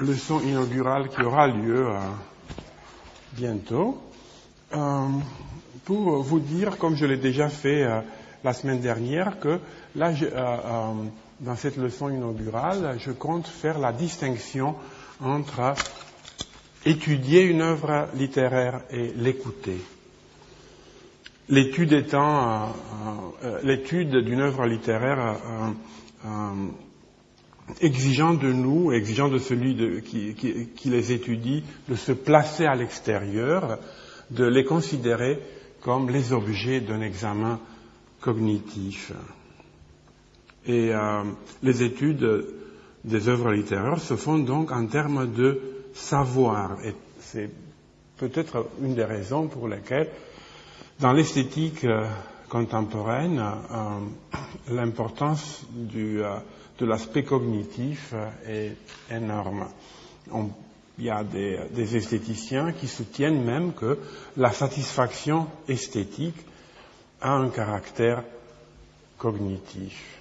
leçon inaugurale qui aura lieu bientôt pour vous dire, comme je l'ai déjà fait la semaine dernière, que là, dans cette leçon inaugurale, je compte faire la distinction entre étudier une œuvre littéraire et l'écouter. L'étude étant euh, euh, l'étude d'une œuvre littéraire euh, exigeant de nous, exigeant de celui qui, les étudie, de se placer à l'extérieur, de les considérer comme les objets d'un examen cognitif. Et les études des œuvres littéraires se font donc en termes de savoir. Et c'est peut-être une des raisons pour lesquelles, dans l'esthétique euh, contemporaine, euh, l'importance euh, de l'aspect cognitif est énorme. il y a des, esthéticiens qui soutiennent même que la satisfaction esthétique a un caractère cognitif.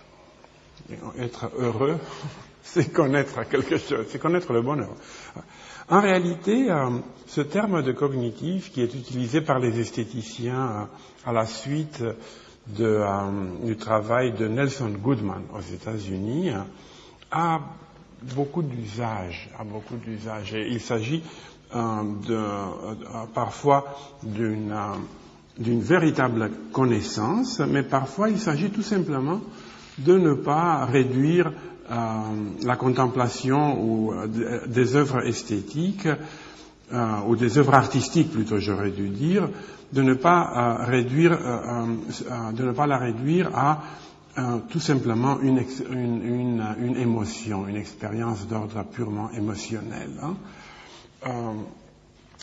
être heureux, c'est connaître quelque chose, c'est connaître le bonheur. En réalité, euh, ce terme de cognitif qui est utilisé par les esthéticiens euh, à la suite euh, du travail de Nelson Goodman aux États-Unis a beaucoup d'usages, a beaucoup d'usages. il s'agit parfois d'une d'une véritable connaissance, mais parfois il s'agit tout simplement de ne pas réduire euh, la contemplation ou euh, des œuvres esthétiques euh, ou des œuvres artistiques plutôt j'aurais dû dire de ne pas réduire de ne pas la réduire à tout simplement une, une, émotion, une expérience d'ordre purement émotionnel. Hein.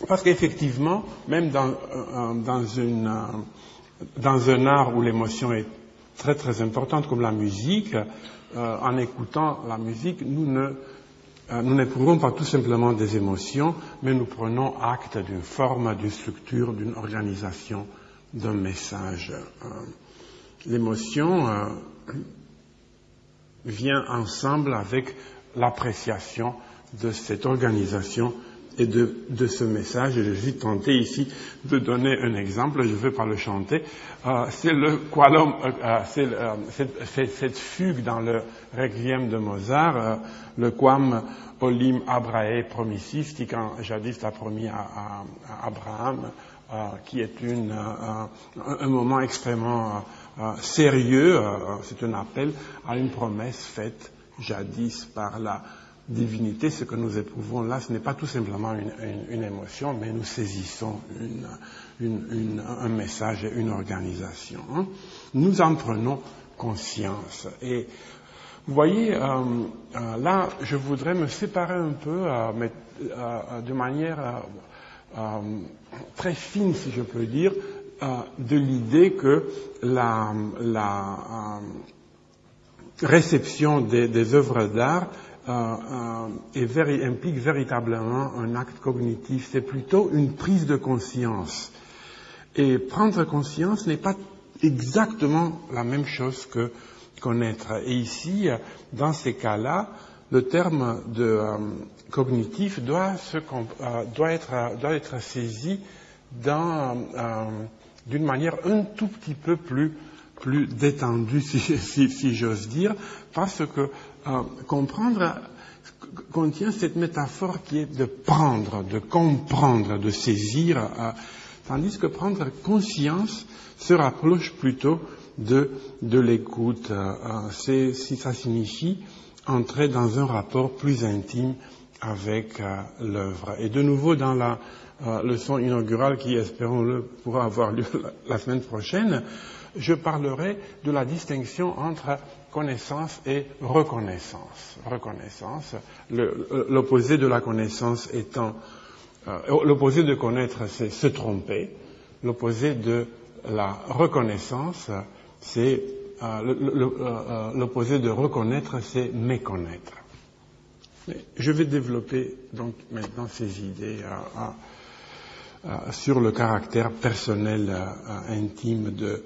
parce qu'effectivement, même dans, une, un art où l'émotion est très très importante comme la musique, euh, en écoutant la musique, nous ne euh, nous n'éprouvons pas tout simplement des émotions, mais nous prenons acte d'une forme, d'une structure, d'une organisation, d'un message. Euh, l'émotion vient ensemble avec l'appréciation de cette organisation et de, de, ce message. Je suis tenté ici de donner un exemple, je ne vais pas le chanter. Euh, c'est le qualum, euh, euh c'est euh, cette, cette, fugue dans le requiem de Mozart, euh, le quam olim abrae promissis, qui quand jadis a promis à, à, à Abraham, qui est une, un moment extrêmement sérieux, c'est un appel à une promesse faite jadis par la divinité, ce que nous éprouvons là, ce n'est pas tout simplement une, émotion, mais nous saisissons un message et une organisation. Hein. Nous en prenons conscience. Et vous voyez, euh, euh, là, je voudrais me séparer un peu, euh, de manière très fine, si je peux dire, de l'idée que la, réception des œuvres d'art euh, euh, implique véritablement un acte cognitif, c'est plutôt une prise de conscience. Et prendre conscience n'est pas exactement la même chose que connaître. Et ici, dans ces cas-là, le terme de euh, cognitif doit, doit, être, saisi d'une manière un tout petit peu plus, détendue, si j'ose dire, parce que comprendre contient cette métaphore qui est de prendre, de comprendre, de saisir, euh, tandis que prendre conscience se rapproche plutôt de, de l'écoute. Euh, c'est si ça signifie entrer dans un rapport plus intime avec euh, l'œuvre. Et de nouveau dans la leçon inaugurale qui, espérons-le, pourra avoir lieu la semaine prochaine, je parlerai de la distinction entre connaissance et reconnaissance. Reconnaissance, l'opposé de la connaissance étant, euh, l'opposé de connaître, c'est se tromper. L'opposé de la reconnaissance, c'est euh, euh, l'opposé de reconnaître, c'est méconnaître. Je vais développer donc maintenant ces idées sur le caractère personnel intime de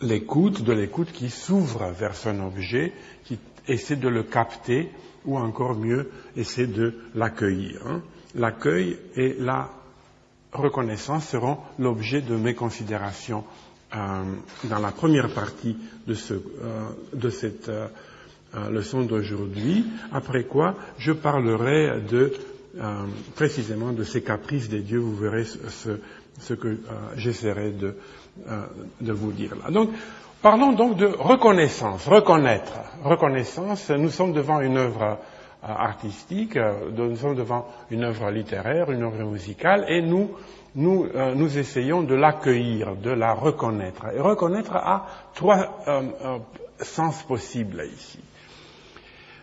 l'écoute, de l'écoute qui s'ouvre vers son objet, qui essaie de le capter, ou encore mieux, essaie de l'accueillir. Hein. L'accueil et la reconnaissance seront l'objet de mes considérations euh, dans la première partie de, ce, euh, de cette euh, leçon d'aujourd'hui, après quoi je parlerai de, précisément de ces caprices des dieux, vous verrez ce, ce que j'essaierai de, de, vous dire là. Donc, parlons donc de reconnaissance, reconnaître. Reconnaissance, nous sommes devant une œuvre artistique, nous sommes devant une œuvre littéraire, une œuvre musicale, et nous nous, euh, nous essayons de l'accueillir, de la reconnaître. Et reconnaître a trois euh, euh, sens possibles ici.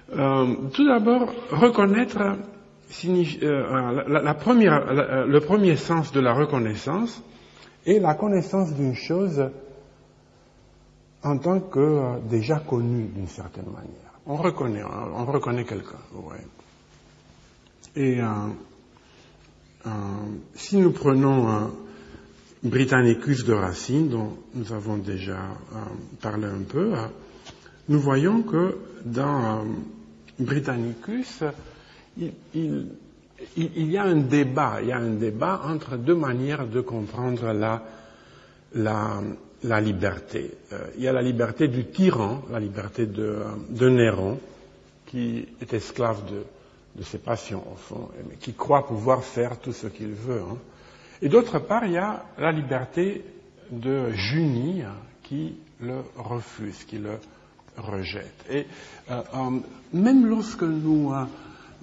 tout d'abord, reconnaître signifie, la, première, le premier sens de la reconnaissance est la connaissance d'une chose en tant que déjà connue d'une certaine manière. On reconnaît, on reconnaît quelqu'un. Et euh, si nous prenons Britannicus de Racine, dont nous avons déjà euh, parlé un peu, euh, nous voyons que dans Britannicus, il, y a un débat, il y a un débat entre deux manières de comprendre la, liberté. il y a la liberté du tyran, la liberté de, Néron, qui est esclave de, ses passions, au fond, mais qui croit pouvoir faire tout ce qu'il veut. Hein. Et d'autre part, il y a la liberté de Junie qui le refuse, qui le rejette. Et euh, euh, même lorsque nous, euh,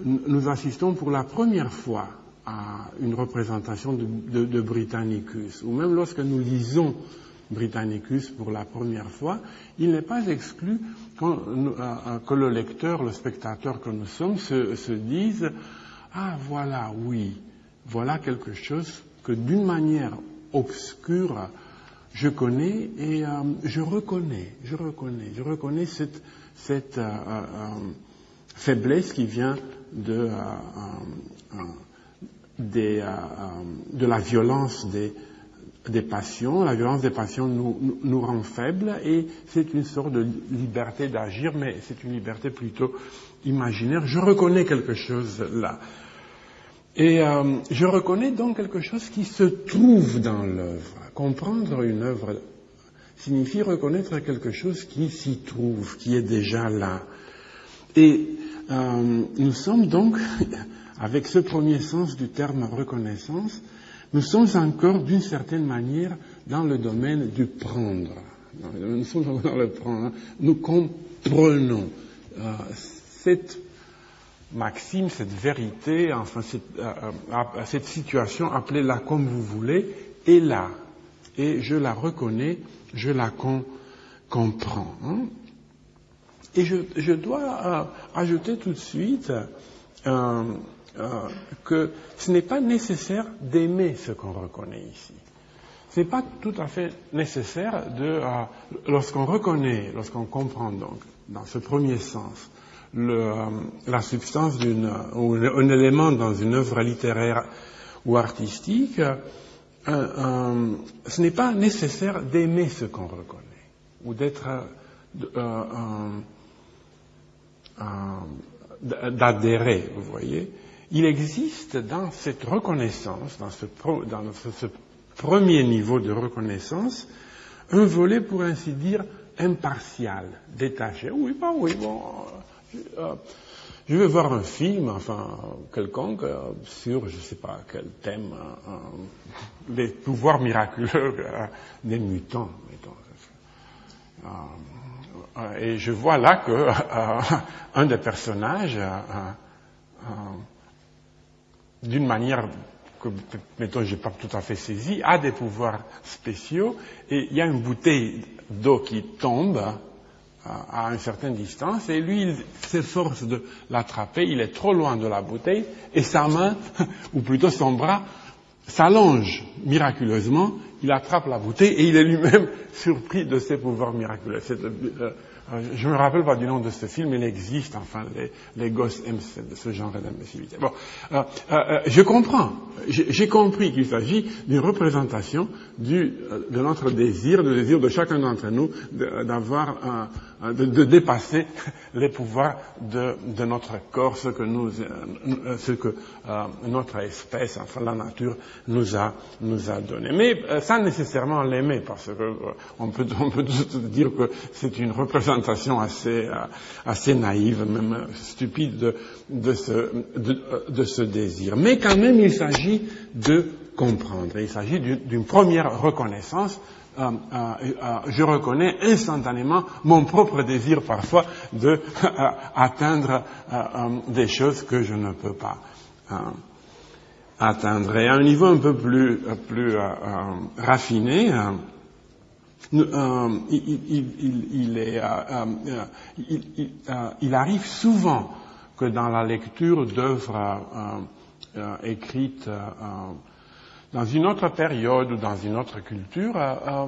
nous assistons pour la première fois à une représentation de, Britannicus, ou même lorsque nous lisons Britannicus pour la première fois, il n'est pas exclu euh, euh, que le lecteur, le spectateur que nous sommes, se, dise Ah, voilà, oui, voilà quelque chose que d'une manière obscure, je connais et euh, je reconnais, je reconnais, je reconnais cette, cette faiblesse qui vient de, de la violence des, des passions. La violence des passions nous, nous, rend faibles et c'est une sorte de liberté d'agir, mais c'est une liberté plutôt imaginaire. Je reconnais quelque chose là. Et euh, je reconnais donc quelque chose qui se trouve dans l'œuvre. Comprendre une œuvre signifie reconnaître quelque chose qui s'y trouve, qui est déjà là. Et euh, nous sommes donc, avec ce premier sens du terme reconnaissance, nous sommes encore d'une certaine manière dans le domaine du prendre. Nous sommes dans le prendre. Nous comprenons euh, cette maxime, cette vérité, enfin cette, euh, cette situation, appelez-la comme vous voulez, est là. Et je la reconnais, je la comprends. Hein. Et je, dois ajouter tout de suite euh, que ce n'est pas nécessaire d'aimer ce qu'on reconnaît ici. Ce n'est pas tout à fait nécessaire de, euh, lorsqu'on reconnaît, lorsqu'on comprend donc, dans ce premier sens, euh, la substance d'une, ou un élément dans une œuvre littéraire ou artistique, ce n'est pas nécessaire d'aimer ce qu'on reconnaît, ou d'être, d'adhérer, vous voyez il existe dans cette reconnaissance, dans ce, premier niveau de reconnaissance, un volet, pour ainsi dire, impartial, détaché. Oui, bah oui, bon, euh, je vais voir un film, enfin, quelconque, euh, sur, je ne sais pas quel thème, les euh, pouvoirs miraculeux des mutants, mettons. Et je vois là que un des personnages d'une manière que, mettons, je n'ai pas tout à fait saisi, a des pouvoirs spéciaux et il y a une bouteille d'eau qui tombe euh, à une certaine distance et lui, il s'efforce de l'attraper, il est trop loin de la bouteille et sa main, ou plutôt son bras, s'allonge miraculeusement, il attrape la bouteille et il est lui-même surpris de ses pouvoirs miraculeux. Euh, euh, je ne me rappelle pas du nom de ce film, il existe, enfin, les, les gosses aiment ce, genre d'imbécilité. Bon, euh, euh, je comprends, j'ai compris qu'il s'agit d'une représentation du, de notre désir, du désir de chacun d'entre nous d'avoir Hein, de, dépasser les pouvoirs de, notre corps, ce que, nous, euh, ce que euh, notre espèce, enfin la nature, nous a, nous a donné. Mais euh, sans nécessairement l'aimer, parce que on peut, on peut dire que c'est une représentation assez, assez naïve, même stupide de, de, ce, de ce désir. Mais quand même, il s'agit de comprendre. Il s'agit d'une première reconnaissance euh, euh, euh, je reconnais instantanément mon propre désir parfois de atteindre des choses que je ne peux pas atteindre. Et à un niveau un peu plus, plus raffiné, il, arrive souvent que dans la lecture d'œuvres écrites dans une autre période ou dans une autre culture, euh, euh,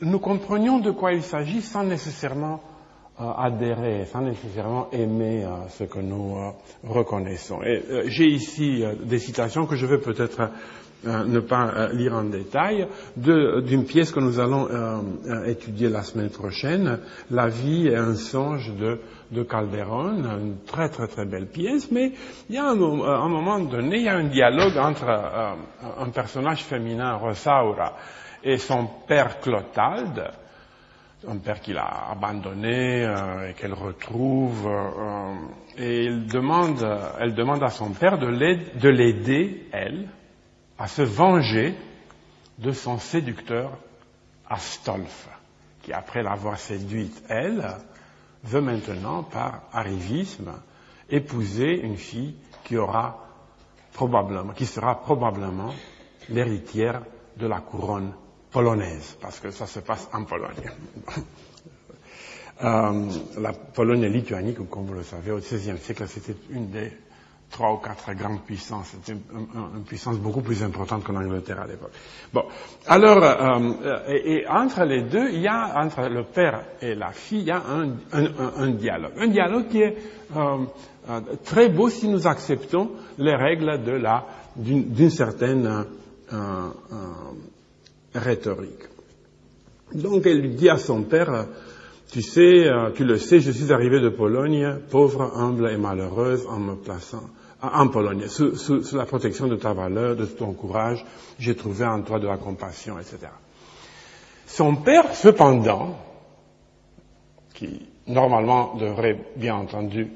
nous comprenions de quoi il s'agit sans nécessairement euh, adhérer, sans nécessairement aimer ce que nous reconnaissons. Et j'ai ici des citations que je vais peut-être ne pas lire en détail, d'une pièce que nous allons étudier la semaine prochaine, La vie est un songe de de Calderon, une très très très belle pièce, mais il y a un, moment donné, il y a un dialogue entre euh, un personnage féminin, Rosaura, et son père Clotalde, un père qu'il a abandonné euh, et qu'elle retrouve, euh, et il demande, elle demande à son père de l'aider, elle, à se venger de son séducteur Astolphe, qui après l'avoir séduite, elle, veut maintenant, par arrivisme, épouser une fille qui aura probablement, qui sera probablement l'héritière de la couronne polonaise, parce que ça se passe en Pologne. euh, la Pologne et Lituanie, comme vous le savez, au XVIe siècle, c'était une des trois ou quatre grandes puissances. C'était une, puissance beaucoup plus importante que l'Angleterre à l'époque. Bon, alors, euh, et, entre les deux, il y a, entre le père et la fille, il y a un, un dialogue. Un dialogue qui est euh, euh, très beau si nous acceptons les règles de la, d'une, certaine rhétorique. Donc, elle lui dit à son père, tu sais, tu le sais, je suis arrivé de Pologne, pauvre, humble et malheureuse, en me plaçant en Pologne, sous, la protection de ta valeur, de ton courage, j'ai trouvé en toi de la compassion, etc. Son père, cependant, qui normalement devrait bien entendu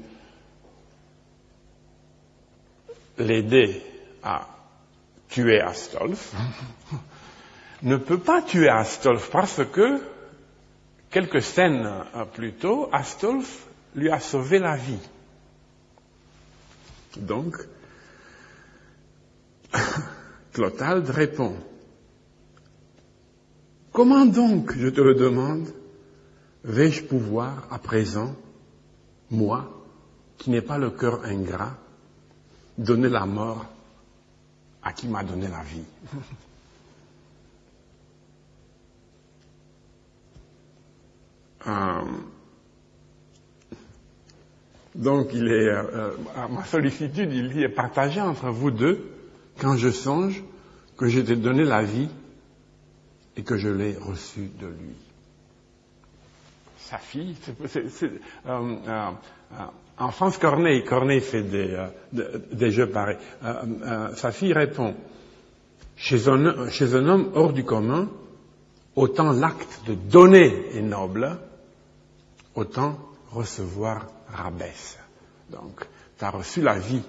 l'aider à tuer Astolf, ne peut pas tuer Astolf parce que quelques scènes plus tôt, Astolf lui a sauvé la vie. Donc, Clotalde répond, Comment donc, je te le demande, vais-je pouvoir à présent, moi, qui n'ai pas le cœur ingrat, donner la mort à qui m'a donné la vie? Euh, donc, il est, euh, euh, ma sollicitude, il dit, est partagée entre vous deux quand je songe que j'ai donné la vie et que je l'ai reçue de lui. Sa fille, c'est, euh, en France, Corneille, Corneille fait des, des jeux pareils. sa fille répond, chez un, chez un homme hors du commun, autant l'acte de donner est noble, autant recevoir rabaisse. Donc, tu as reçu la vie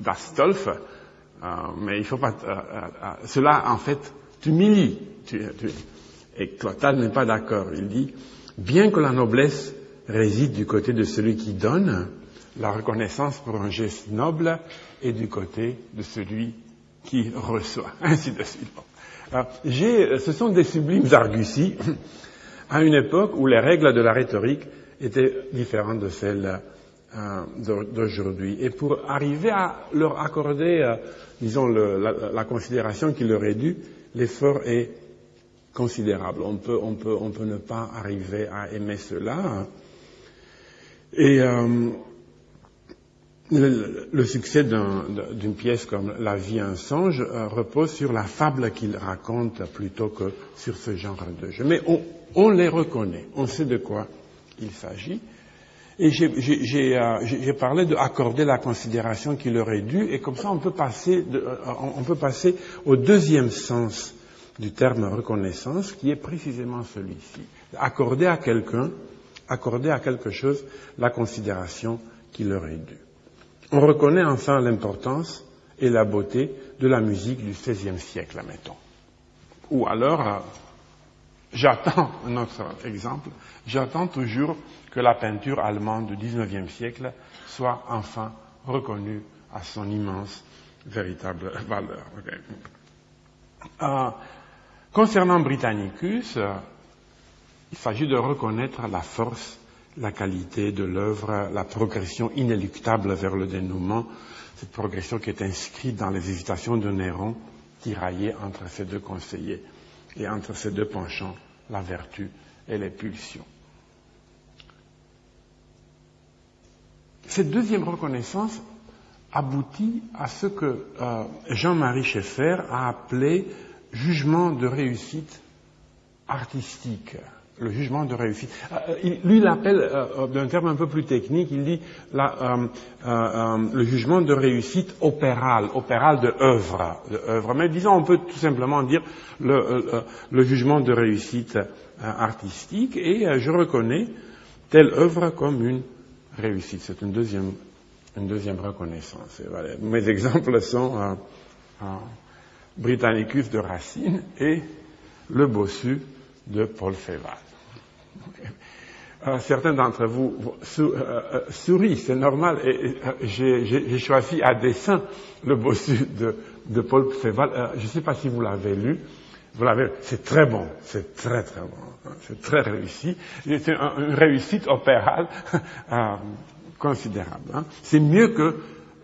d'Astolphe, euh, mais il faut pas... Euh, euh, cela, en fait, t'humilie. Tu, tu, et Clotal n'est pas d'accord. Il dit, bien que la noblesse réside du côté de celui qui donne, la reconnaissance pour un geste noble est du côté de celui qui reçoit, ainsi de suite. ce sont des sublimes arguties à une époque où les règles de la rhétorique était différente de celle euh, d'aujourd'hui. Et pour arriver à leur accorder, euh, disons, la, considération qu'il leur est due, l'effort est considérable. On peut, on, peut, on peut ne pas arriver à aimer cela. Et euh, le, succès d'une pièce comme La vie un songe repose sur la fable qu'il raconte plutôt que sur ce genre de jeu. Mais on les reconnaît, on sait de quoi il s'agit. Et j'ai parlé d'accorder la considération qui leur est due, et comme ça on peut passer, on peut passer au deuxième sens du terme reconnaissance, qui est précisément celui-ci. Accorder à quelqu'un, accorder à quelque chose la considération qui leur est due. On reconnaît enfin l'importance et la beauté de la musique du XVIe siècle, mettons. Ou alors, euh, j'attends un autre exemple, j'attends toujours que la peinture allemande du XIXe siècle soit enfin reconnue à son immense véritable valeur. Euh, concernant Britannicus, il s'agit de reconnaître la force, la qualité de l'œuvre, la progression inéluctable vers le dénouement, cette progression qui est inscrite dans les hésitations de Néron, tiraillé entre ces deux conseillers et entre ces deux penchants, la vertu et les pulsions. Cette deuxième reconnaissance aboutit à ce que euh, Jean-Marie Schaeffer a appelé jugement de réussite artistique le jugement de réussite. Euh, lui, il l'appelle euh, d'un terme un peu plus technique, il dit le jugement de réussite opérale, opérale de œuvre, de Mais disons, on peut tout simplement dire le, le jugement de réussite artistique, et je reconnais telle œuvre comme une réussite. C'est une deuxième, une deuxième reconnaissance. Mes exemples sont Britannicus de Racine et le bossu de Paul Féval. Euh, certains d'entre vous euh, euh, sourient, c'est normal, et, j'ai choisi à dessein le bossu de, de Paul Féval. je ne sais pas si vous l'avez lu. Vous l'avez, c'est très bon, c'est très très bon, hein, c'est très réussi. C'est une réussite opérale considérable. Hein. C'est mieux que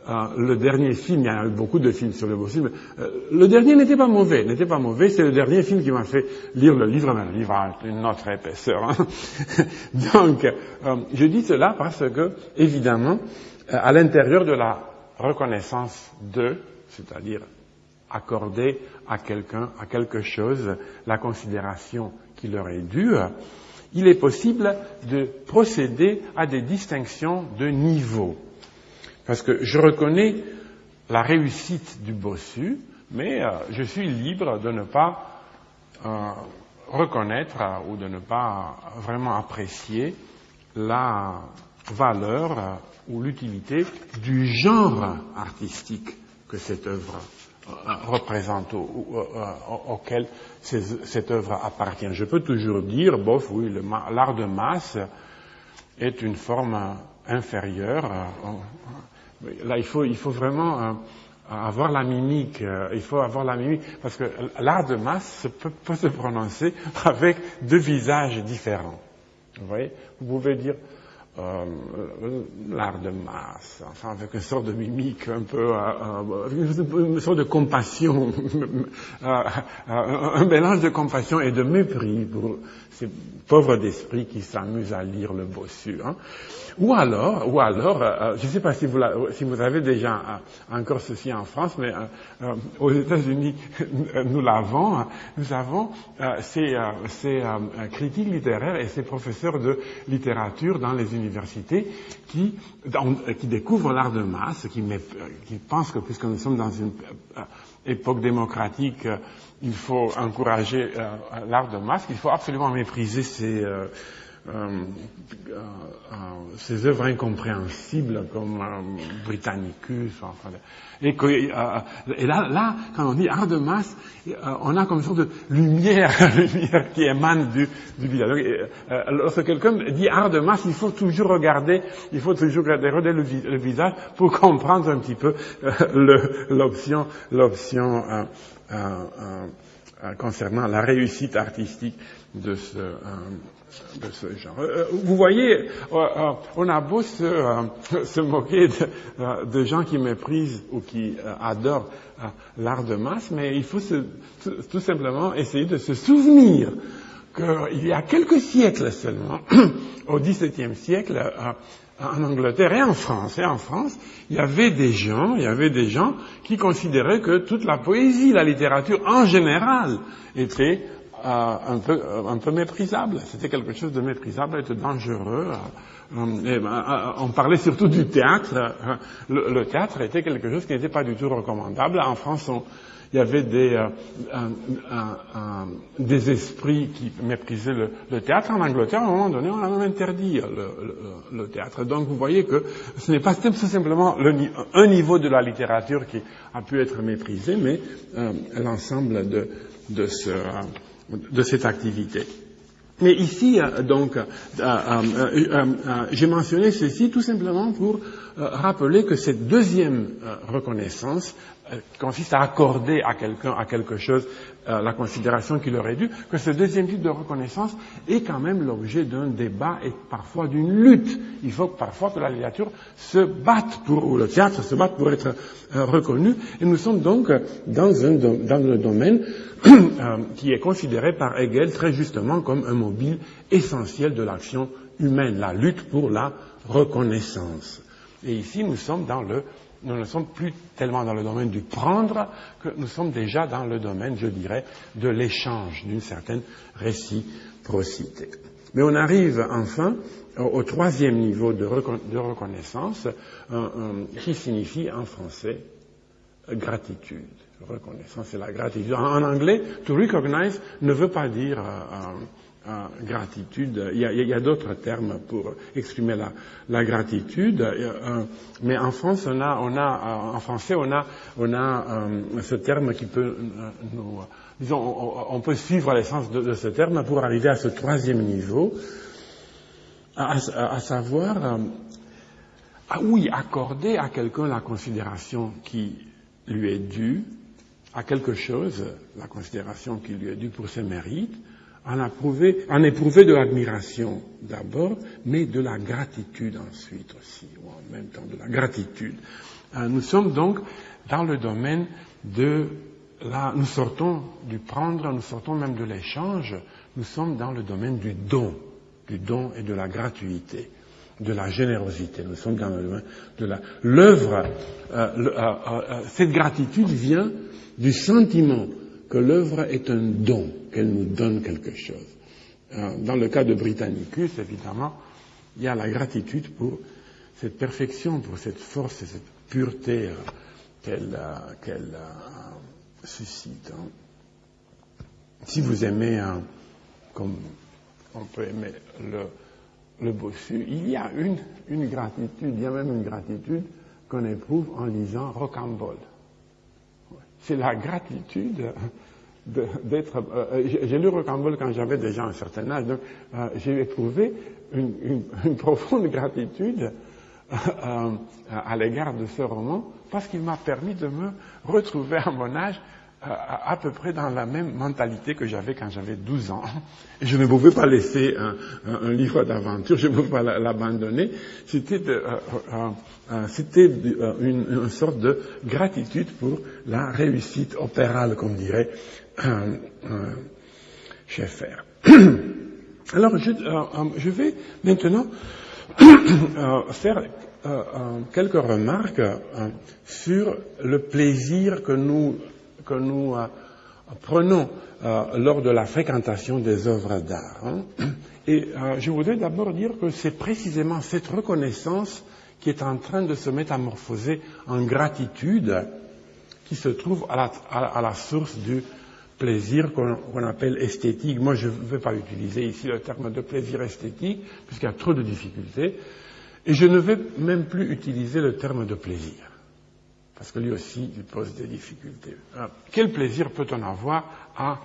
euh, le dernier film, il y a eu beaucoup de films sur le bossu, mais euh, le dernier n'était pas mauvais, n'était pas mauvais, c'est le dernier film qui m'a fait lire le livre, mais le livre a une autre épaisseur. Hein. Donc, euh, je dis cela parce que, évidemment, à l'intérieur de la reconnaissance de, c'est-à-dire accorder à quelqu'un, à quelque chose, la considération qui leur est due, il est possible de procéder à des distinctions de niveau. Parce que je reconnais la réussite du bossu, mais euh, je suis libre de ne pas euh, reconnaître euh, ou de ne pas vraiment apprécier la valeur ou l'utilité du genre artistique que cette œuvre représente, auquel cette œuvre appartient. Je peux toujours dire, bof, oui, l'art de masse est une forme inférieure Là, il faut, il faut vraiment euh, avoir la mimique. Euh, il faut avoir la mimique parce que l'art de masse peut, peut, se prononcer avec deux visages différents. Vous voyez? Vous pouvez dire euh, l'art de masse, enfin avec une sorte de mimique un peu, euh, une sorte de compassion, un mélange de compassion et de mépris pour ces pauvres d'esprit qui s'amusent à lire le bossu. Hein. Ou alors, ou alors, euh, euh, je ne sais pas si vous, avez déjà euh, encore ceci en France, mais aux États-Unis, nous l'avons. Hein. Nous avons ces, ces critiques littéraires et ces professeurs de littérature dans les universités qui, qui découvrent l'art de masse, qui, qui pensent que puisque nous sommes dans une époque démocratique, il faut encourager l'art de masse, qu'il faut absolument mépriser ces euh, euh, euh, ces œuvres incompréhensibles comme Britannicus. Enfin, et, et là, là, quand on dit art de masse, on a comme une sorte de lumière, lumière qui émane du, du visage. lorsque quelqu'un dit art de masse, il faut toujours regarder, il faut toujours regarder, le, visage pour comprendre un petit peu l'option, l'option concernant la réussite artistique de ce genre. Euh, vous voyez, euh, euh, on a beau se, moquer de, gens qui méprisent ou qui adorent l'art de masse, mais il faut tout simplement essayer de se souvenir qu'il y a quelques siècles seulement, au XVIIe siècle, en Angleterre et en France, et en France, il y avait des gens, il y avait des gens qui considéraient que toute la poésie, la littérature en général, était un, peu, un peu méprisable. C'était quelque chose de méprisable et de dangereux. Ben, on parlait surtout du théâtre. Le, théâtre était quelque chose qui n'était pas du tout recommandable. En France, on, il y avait des, euh, esprits qui méprisaient le, théâtre. En Angleterre, à un moment donné, on a même interdit le, théâtre. Donc vous voyez que ce n'est pas tout simplement un niveau de la littérature qui a pu être méprisé, mais euh, l'ensemble de, de, ce, de cette activité. Mais ici, euh, donc, j'ai mentionné ceci tout simplement pour rappeler que cette deuxième reconnaissance euh, consiste à accorder à quelqu'un, à quelque chose, euh, la considération qu'il aurait dû, que ce deuxième type de reconnaissance est quand même l'objet d'un débat et parfois d'une lutte. Il faut parfois que la littérature se batte pour, ou le théâtre se batte pour être euh, reconnu. Et nous sommes donc dans, un, dans le domaine qui est considéré par Hegel très justement comme un mobile essentiel de l'action humaine, la lutte pour la reconnaissance. Et ici, nous sommes dans le nous ne sommes plus tellement dans le domaine du prendre que nous sommes déjà dans le domaine, je dirais, de l'échange, d'une certaine réciprocité. Mais on arrive enfin au, troisième niveau de, reconnaissance, qui signifie en français gratitude. Reconnaissance, et la gratitude. En, anglais, to recognize ne veut pas dire euh, gratitude. Il y a, d'autres termes pour exprimer la, gratitude, euh, mais en France, on a, euh, en français, on a, on a euh, ce terme qui peut nous, disons, on, peut suivre l'essence de, ce terme pour arriver à ce troisième niveau, à, savoir, oui, accorder à quelqu'un la considération qui lui est due, à quelque chose, la considération qui lui est due pour ses mérites, en, approuver, éprouver de l'admiration d'abord, mais de la gratitude ensuite aussi, ou en même temps de la gratitude. Euh, nous sommes donc dans le domaine de la, nous sortons du prendre, nous sortons même de l'échange, nous sommes dans le domaine du don, du don et de la gratuité, de la générosité. Nous sommes dans le domaine de la, l'œuvre, euh, euh, cette gratitude vient du sentiment que l'œuvre est un don, qu'elle nous donne quelque chose. Euh, dans le cas de Britannicus, évidemment, il y a la gratitude pour cette perfection, pour cette force et cette pureté euh, qu'elle euh, suscite. Hein. Si vous aimez, comme on peut aimer le, le bossu, il y a une, une gratitude, il y a même une gratitude qu'on éprouve en lisant Rocambole c'est la gratitude d'être. Euh, euh, j'ai lu Rocambole quand j'avais déjà un certain âge, donc euh, j'ai éprouvé une, une, profonde gratitude à l'égard de ce roman parce qu'il m'a permis de me retrouver à mon âge à, peu près dans la même mentalité que j'avais quand j'avais 12 ans. Je ne pouvais pas laisser un, un, livre d'aventure, je ne pouvais pas l'abandonner. C'était euh, euh, euh, une, une, sorte de gratitude pour la réussite opérale, comme dirait Schaeffer. Alors, je, je, vais maintenant faire quelques remarques sur le plaisir que nous que nous euh, prenons euh, lors de la fréquentation des œuvres d'art. Hein. Et euh, je voudrais d'abord dire que c'est précisément cette reconnaissance qui est en train de se métamorphoser en gratitude qui se trouve à la, à la source du plaisir qu'on appelle esthétique. Moi, je ne vais pas utiliser ici le terme de plaisir esthétique, puisqu'il y a trop de difficultés, et je ne vais même plus utiliser le terme de plaisir parce que lui aussi, il pose des difficultés. Euh, quel plaisir peut-on avoir à,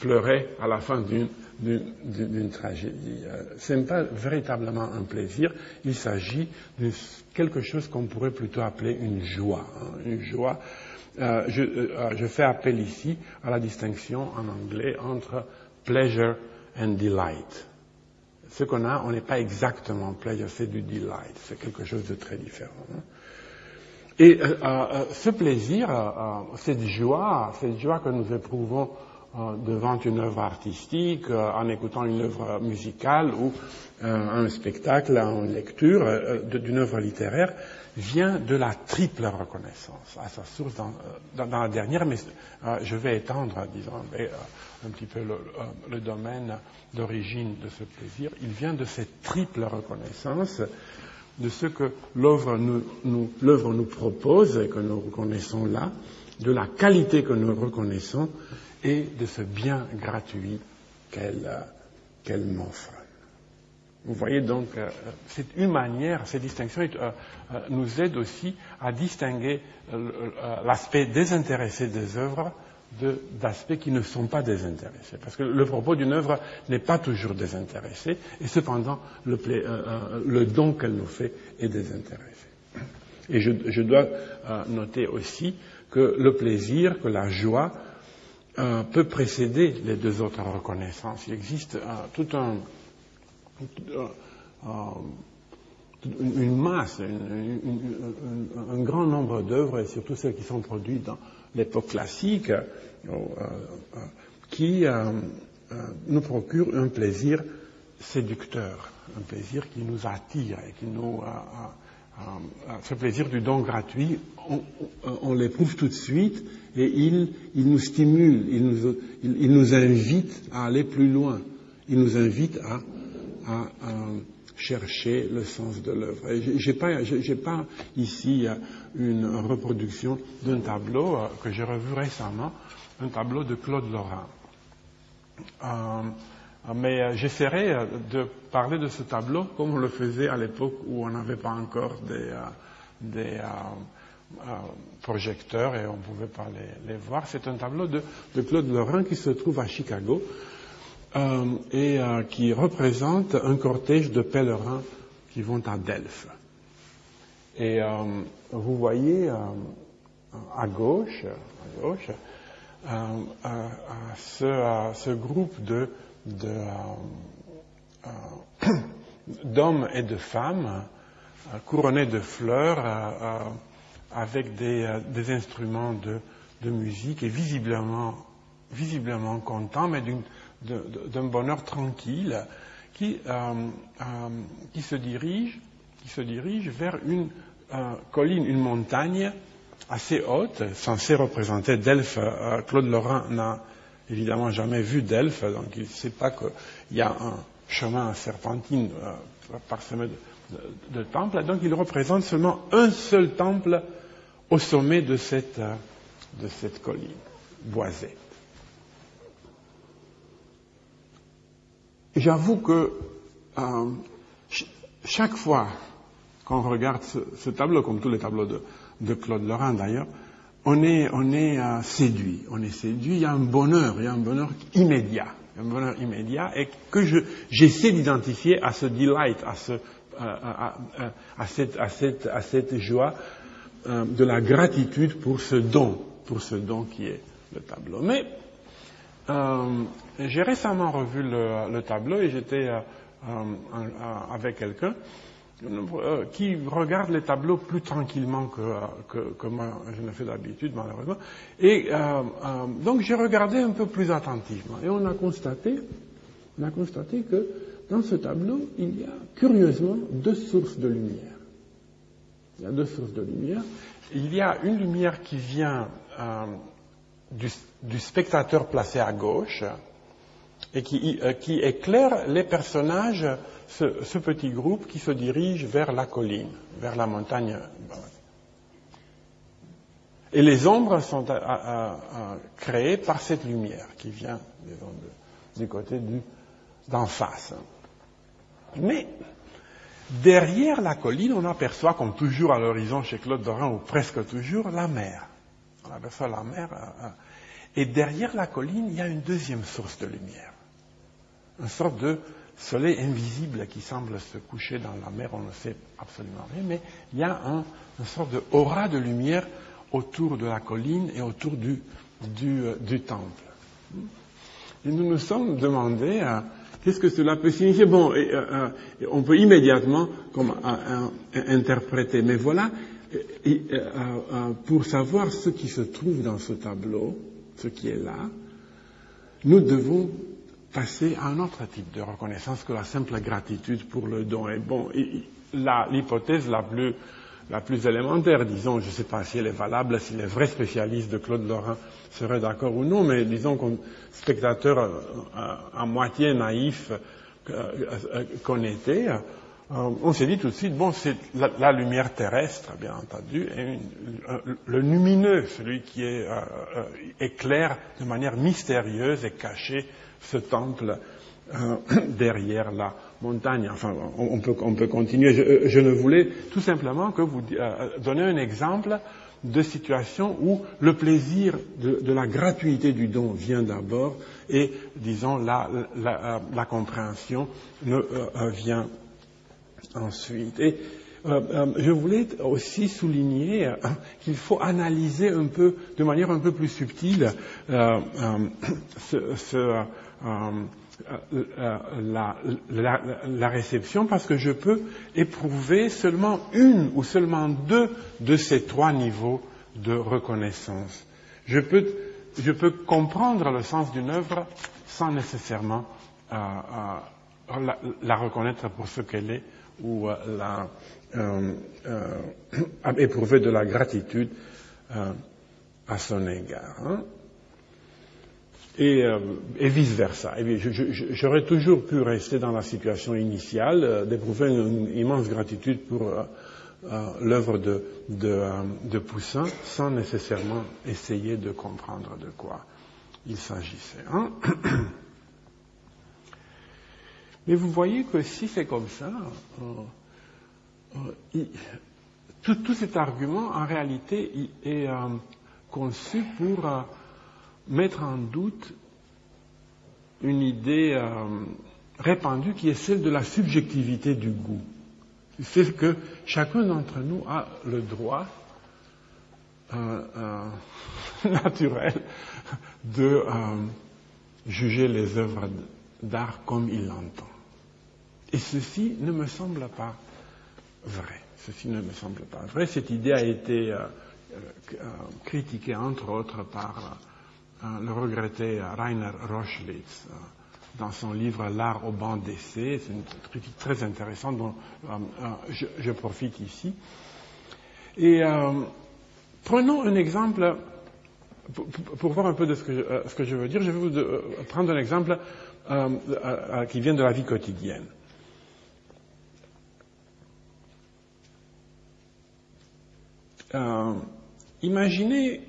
pleurer à la fin d'une tragédie? Euh, Ce n'est pas véritablement un plaisir, il s'agit de quelque chose qu'on pourrait plutôt appeler une joie. Hein, une joie. Euh, je, fais appel ici à la distinction en anglais entre pleasure and delight. Ce qu'on a, on n'est pas exactement pleasure, c'est du delight, c'est quelque chose de très différent. Et euh, euh, ce plaisir, euh, cette joie, cette joie que nous éprouvons devant une œuvre artistique, en écoutant une œuvre musicale ou un spectacle, une lecture d'une œuvre littéraire, vient de la triple reconnaissance à sa source dans, dans, la dernière, mais je vais étendre, disons, un petit peu le, domaine d'origine de ce plaisir. Il vient de cette triple reconnaissance de ce que l'œuvre nous, propose et que nous reconnaissons là, de la qualité que nous reconnaissons et de ce bien gratuit qu'elle m'offre. Vous voyez donc, euh, c'est une manière, ces distinctions euh, euh, nous aident aussi à distinguer l'aspect désintéressé des œuvres d'aspects qui ne sont pas désintéressés. Parce que le propos d'une œuvre n'est pas toujours désintéressé, et cependant, le, le don qu'elle nous fait est désintéressé. Et je, je dois noter aussi que le plaisir, que la joie peut précéder les deux autres reconnaissances. Il existe tout un une masse, un grand nombre d'œuvres, et surtout celles qui sont produites dans l'époque classique, euh, euh, qui euh, nous procurent un plaisir séducteur, un plaisir qui nous attire et qui nous... ce plaisir du don gratuit, on, l'éprouve tout de suite et il, nous stimule, il nous invite à aller plus loin, il nous invite à à, chercher le sens de l'œuvre. Je n'ai pas, pas, ici euh, une reproduction d'un tableau euh, que j'ai revu récemment, un tableau de Claude Lorrain. Euh, mais j'essaierai de parler de ce tableau comme on le faisait à l'époque où on n'avait pas encore des, projecteurs et on ne pouvait pas les, les voir. C'est un tableau de, de, Claude Lorrain qui se trouve à Chicago euh, et euh, qui représente un cortège de pèlerins qui vont à Delphes. Et euh, vous voyez à gauche, à gauche ce, groupe de, d'hommes et de femmes couronnés de fleurs avec des, des instruments de, de, musique et visiblement, visiblement contents, mais d'une d'un bonheur tranquille qui, euh, euh, qui, se dirige, qui se dirige vers une euh, colline, une montagne assez haute, censée représenter Delphes. Claude Laurent n'a évidemment jamais vu Delphes, donc il ne sait pas qu'il y a un chemin serpentine parsemé de, de, temples, donc il représente seulement un seul temple au sommet de cette, de cette colline boisée. J'avoue que euh, chaque fois qu'on regarde ce, tableau, comme tous les tableaux de, Claude Laurent d'ailleurs, on est, on est euh, séduit. On est séduit. Il y a un bonheur, il y a un bonheur immédiat, un bonheur immédiat, et que j'essaie d'identifier à ce delight, à, ce, euh, à, cette, à, cette, à cette joie de la gratitude pour ce don, pour ce don qui est le tableau. Mais euh, j'ai récemment revu le, tableau et j'étais euh, euh, avec quelqu'un qui regarde les tableaux plus tranquillement que, que, moi je ne fais d'habitude malheureusement. Et donc j'ai regardé un peu plus attentivement et on a constaté, on a constaté que dans ce tableau il y a curieusement deux sources de lumière. Il y a deux sources de lumière. Il y a une lumière qui vient du, spectateur placé à gauche et qui, euh, éclaire les personnages, ce, petit groupe qui se dirige vers la colline, vers la montagne. Et les ombres sont créées par cette lumière qui vient du côté d'en face. Mais derrière la colline, on aperçoit, comme toujours à l'horizon chez Claude Dorin, ou presque toujours, la mer on aperçoit la mer. Euh, euh, et derrière la colline, il y a une deuxième source de lumière. Une sorte de soleil invisible qui semble se coucher dans la mer, on ne sait absolument rien, mais il y a un, une sorte de aura de lumière autour de la colline et autour du, du, euh, temple. Et nous nous sommes demandé qu'est-ce que cela peut signifier? Bon, on peut immédiatement comme, interpréter, mais voilà et, euh, euh, pour savoir ce qui se trouve dans ce tableau, ce qui est là, nous devons passer à un autre type de reconnaissance que la simple gratitude pour le don. Et bon, l'hypothèse la plus la plus élémentaire, disons, je ne sais pas si elle est valable, si les vrais spécialistes de Claude Lorrain seraient d'accord ou non, mais disons comme spectateur euh, à, moitié naïf qu'on était, on s'est dit tout de suite, bon, c'est la, lumière terrestre, bien entendu, et le lumineux, celui qui est, éclaire de manière mystérieuse et cachée ce temple euh, derrière la montagne. Enfin, on, peut, on peut, continuer. Je, ne voulais tout simplement que vous euh, donner un exemple de situation où le plaisir de, la gratuité du don vient d'abord et, disons, la, compréhension ne, euh, vient ensuite. Et je voulais aussi souligner qu'il faut analyser un peu, de manière un peu plus subtile, ce, ce euh, euh, la, la, la, réception parce que je peux éprouver seulement une ou seulement deux de ces trois niveaux de reconnaissance. Je peux, je peux comprendre le sens d'une œuvre sans nécessairement euh, euh, la, la, reconnaître pour ce qu'elle est ou euh, la, éprouver de la gratitude à son égard. Hein et, euh, vice-versa. J'aurais toujours pu rester dans la situation initiale, euh, d'éprouver une, immense gratitude pour euh, l'œuvre de, de, de, Poussin, sans nécessairement essayer de comprendre de quoi il s'agissait. Hein Mais vous voyez que si c'est comme ça, tout, tout, cet argument, en réalité, est conçu pour mettre en doute une idée euh, répandue qui est celle de la subjectivité du goût. C'est que chacun d'entre nous a le droit euh, euh, naturel de juger les œuvres d'art comme il l'entend. Et ceci ne me semble pas vrai. Ceci ne me semble pas vrai. Cette idée a été critiquée entre autres par Hein, le regretté Rainer Rochlitz euh, dans son livre L'art au banc d'essai. C'est une critique très intéressante dont euh, euh, je, profite ici. Et prenons un exemple pour, voir un peu de ce que, ce que, je veux dire. Je vais vous prendre un exemple qui vient de la vie quotidienne. Imaginez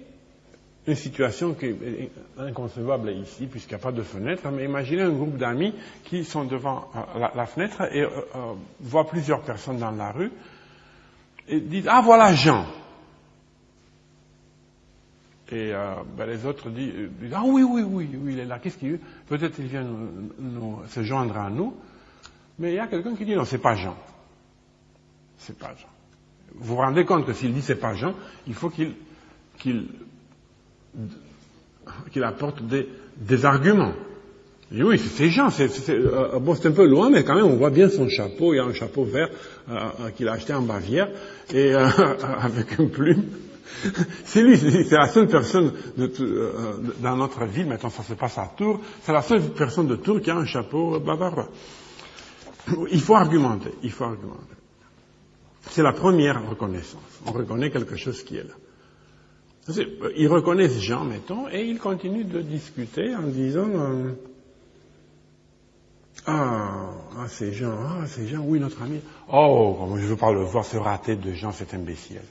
une situation qui est inconcevable ici, puisqu'il n'y a pas de fenêtre, mais imaginez un groupe d'amis qui sont devant euh, la, fenêtre et euh, euh, voient plusieurs personnes dans la rue et disent Ah, voilà Jean Et ben, les autres disent, Ah oui, oui, oui, oui, il est là, qu'est-ce qu'il Peut-être qu'il vient nous, se joindre à nous. Mais il y a quelqu'un qui dit Non, c'est pas Jean. C'est pas Jean. Vous vous rendez compte que s'il dit c'est pas Jean, il faut qu'il qu'il apporte des, des, arguments. Oui, c'est Jean, c'est, euh, bon, un peu loin, mais quand même, on voit bien son chapeau. Il y a un chapeau vert euh, euh qu'il a acheté en Bavière et euh, avec une plume. C'est lui, c'est la seule personne de, dans notre ville. Maintenant, ça se passe à Tours. C'est la seule personne de Tours qui a un chapeau bavarois. Il faut argumenter. Il faut argumenter. C'est la première reconnaissance. On reconnaît quelque chose qui est là. Ils reconnaissent Jean, mettons, et ils continuent de discuter en disant euh, Ah, ah c'est Jean, ah, c'est Jean, oui, notre ami. Oh, je ne veux pas le voir se rater de Jean, cet imbécile.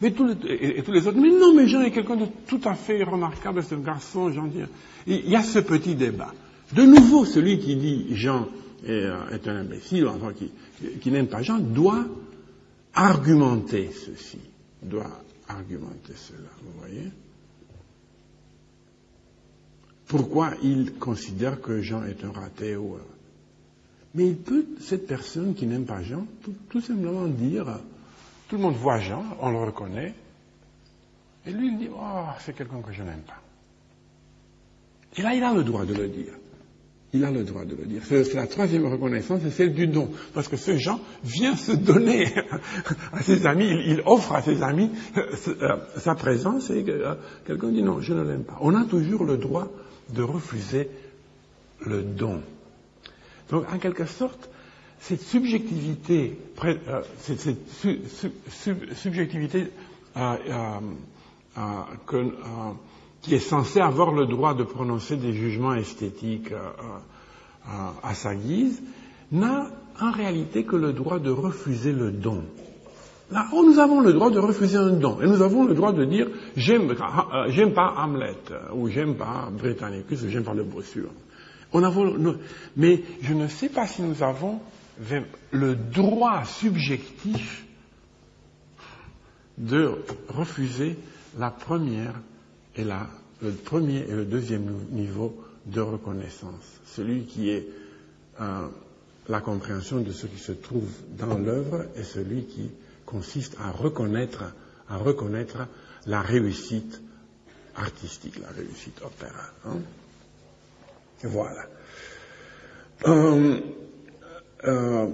Mais tous les, et, tous les autres, mais non, mais Jean est quelqu'un de tout à fait remarquable, un garçon gentil. Il y a ce petit débat. De nouveau, celui qui dit Jean est, euh, un imbécile, enfin, qui, qui n'aime pas Jean, doit argumenter ceci, doit argumenter cela, vous voyez? Pourquoi il considère que Jean est un raté ou... Mais il peut, cette personne qui n'aime pas Jean, tout, simplement dire, tout le monde voit Jean, on le reconnaît, et lui il dit, oh, c'est quelqu'un que je n'aime pas. Et là, il a le droit de le dire. Il a le droit de le dire. C'est la troisième reconnaissance, c'est celle du don. Parce que ce Jean vient se donner à ses amis, il, offre à ses amis euh, euh, sa présence et euh, quelqu'un dit non, je ne l'aime pas. On a toujours le droit de refuser le don. Donc, en quelque sorte, cette subjectivité, cette, subjectivité que, qui est censée avoir le droit de prononcer des jugements esthétiques à sa guise, n'a en réalité que le droit de refuser le don. Là, oh, nous avons le droit de refuser un don. Et nous avons le droit de dire j'aime, j'aime pas Hamlet, ou j'aime pas Britannicus, ou j'aime pas le Bossuet. On avons, mais je ne sais pas si nous avons le droit subjectif de refuser la première et la, le premier et le deuxième niveau de reconnaissance, celui qui est euh, la compréhension de ce qui se trouve dans l'œuvre et celui qui consiste à reconnaître, à reconnaître la réussite artistique, la réussite opéra. Hein. Voilà. Euh, euh,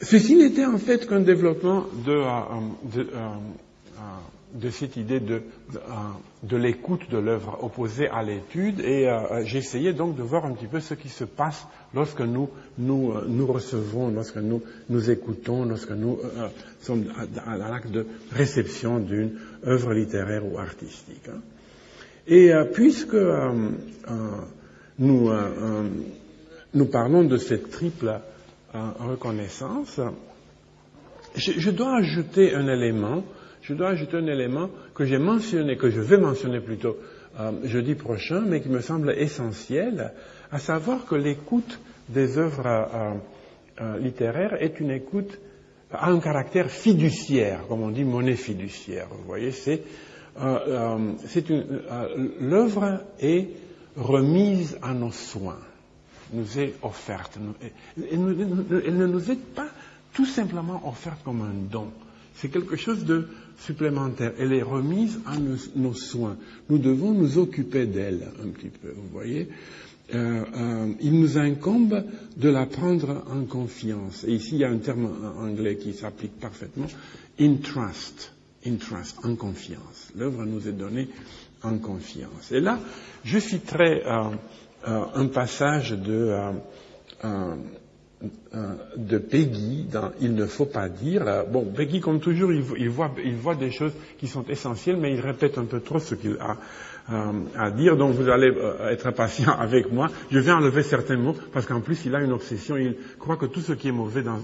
ceci n'était en fait qu'un développement de, euh, de, cette idée de, de l'écoute de l'œuvre opposée à l'étude et j'essayais donc de voir un petit peu ce qui se passe lorsque nous nous, recevons, lorsque nous nous écoutons, lorsque nous sommes à, l'acte de réception d'une œuvre littéraire ou artistique. Hein. Et puisque nous parlons de cette triple reconnaissance, je, dois ajouter un élément, je dois ajouter un élément que j'ai mentionné, que je vais mentionner plutôt euh, jeudi prochain, mais qui me semble essentiel, à savoir que l'écoute des œuvres euh, euh, littéraires est une écoute a un caractère fiduciaire, comme on dit monnaie fiduciaire. Vous voyez, c'est l'œuvre est remise à nos soins nous est offerte. Elle ne nous est pas tout simplement offerte comme un don. C'est quelque chose de supplémentaire. Elle est remise à nos, soins. Nous devons nous occuper d'elle un petit peu, vous voyez. Euh, euh, il nous incombe de la prendre en confiance. Et ici, il y a un terme anglais qui s'applique parfaitement. In trust. In trust, en confiance. L'œuvre nous est donnée en confiance. Et là, je citerai euh, un passage de, de Peggy dans Il ne faut pas dire. Bon, Peggy, comme toujours, il, voit, il voit des choses qui sont essentielles, mais il répète un peu trop ce qu'il a à dire. Donc vous allez être patient avec moi. Je vais enlever certains mots parce qu'en plus, il a une obsession. Il croit que tout ce qui est mauvais dans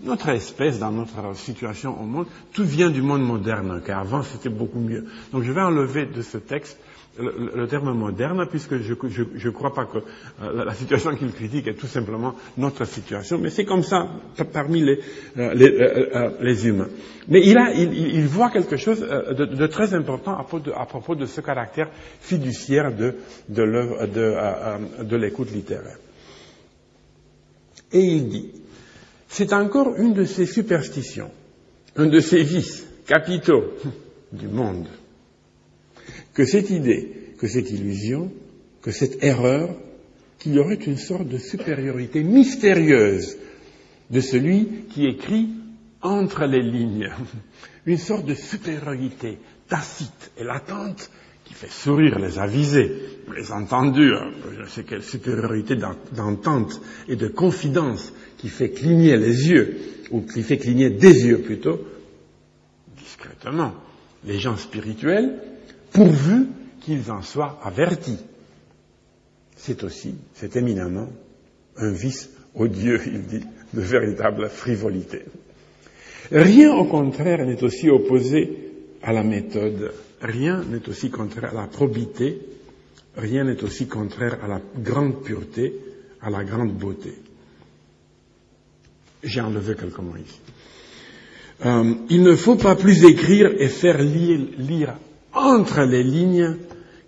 notre espèce, dans notre situation au monde, tout vient du monde moderne, car avant c'était beaucoup mieux. Donc je vais enlever de ce texte le, terme moderne, puisque je ne crois pas que euh, la situation qu'il critique est tout simplement notre situation, mais c'est comme ça parmi les, euh, euh, les, humains. Mais il, a, il, il voit quelque chose de, très important à propos de, ce caractère fiduciaire de, de, de, de l'écoute littéraire. Et il dit, c'est encore une de ces superstitions, un de ces vices capitaux du monde que cette idée, que cette illusion, que cette erreur, qu'il y aurait une sorte de supériorité mystérieuse de celui qui écrit entre les lignes, une sorte de supériorité tacite et latente qui fait sourire les avisés, les entendus, hein, je ne sais quelle supériorité d'entente et de confidence qui fait cligner les yeux, ou qui fait cligner des yeux plutôt, discrètement, les gens spirituels, pourvu qu'ils en soient avertis. C'est aussi, c'est éminemment un vice odieux, il dit, de véritable frivolité. Rien au contraire n'est aussi opposé à la méthode, rien n'est aussi contraire à la probité, rien n'est aussi contraire à la grande pureté, à la grande beauté. J'ai enlevé quelques mots ici. Euh, il ne faut pas plus écrire et faire lire, lire entre les lignes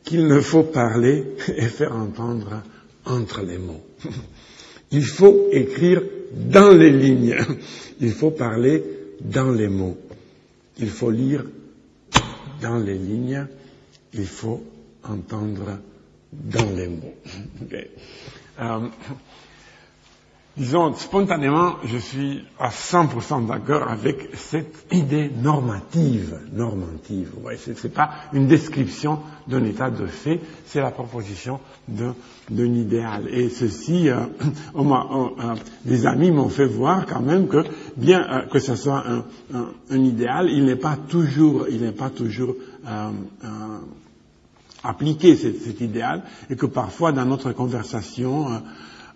qu'il ne faut parler et faire entendre entre les mots. Il faut écrire dans les lignes. Il faut parler dans les mots. Il faut lire dans les lignes. Il faut entendre dans les mots. Euh, disons, spontanément, je suis à 100% d'accord avec cette idée normative. Normative. Ouais, ce n'est pas une description d'un état de fait, c'est la proposition d'un idéal. Et ceci, euh, euh, des amis m'ont fait voir quand même que, bien euh, que ce soit un, idéal, il n'est pas toujours, il n'est pas toujours euh, appliqué cet, idéal, et que parfois dans notre conversation,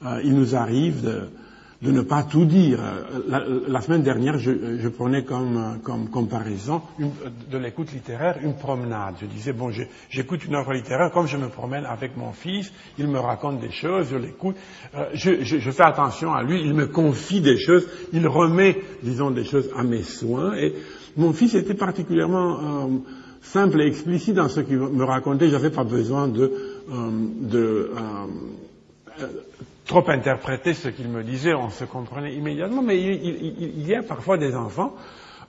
euh, il nous arrive de, ne pas tout dire. La, la semaine dernière, je, prenais comme, comme, comparaison de l'écoute littéraire une promenade. Je disais, bon, j'écoute une œuvre littéraire comme je me promène avec mon fils, il me raconte des choses, je l'écoute, euh, je, fais attention à lui, il me confie des choses, il remet, disons, des choses à mes soins. Et mon fils était particulièrement euh, simple et explicite dans ce qu'il me racontait. J'avais pas besoin de, euh, euh, trop interpréter ce qu'il me disait, on se comprenait immédiatement, mais il, y a parfois des enfants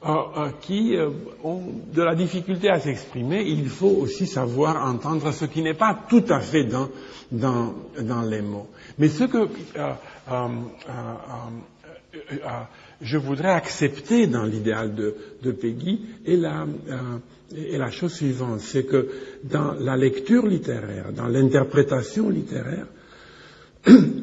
euh, euh, qui euh, ont de la difficulté à s'exprimer. Il faut aussi savoir entendre ce qui n'est pas tout à fait dans, dans, dans les mots. Mais ce que je voudrais accepter dans l'idéal de, de, Peggy est la, est la chose suivante, c'est que dans la lecture littéraire, dans l'interprétation littéraire,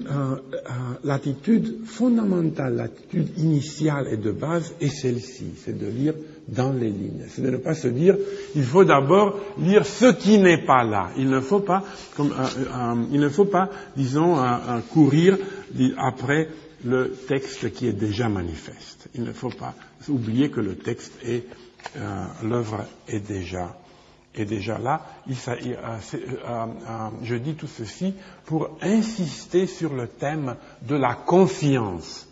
l'attitude fondamentale, l'attitude initiale et de base est celle-ci, c'est de lire dans les lignes. C'est de ne pas se dire, il faut d'abord lire ce qui n'est pas là. Il ne faut pas, comme, euh, euh, il ne faut pas, disons, euh, courir après le texte qui est déjà manifeste. Il ne faut pas oublier que le texte est, l'œuvre est déjà est déjà là. Euh, euh, euh, je dis tout ceci pour insister sur le thème de la confiance.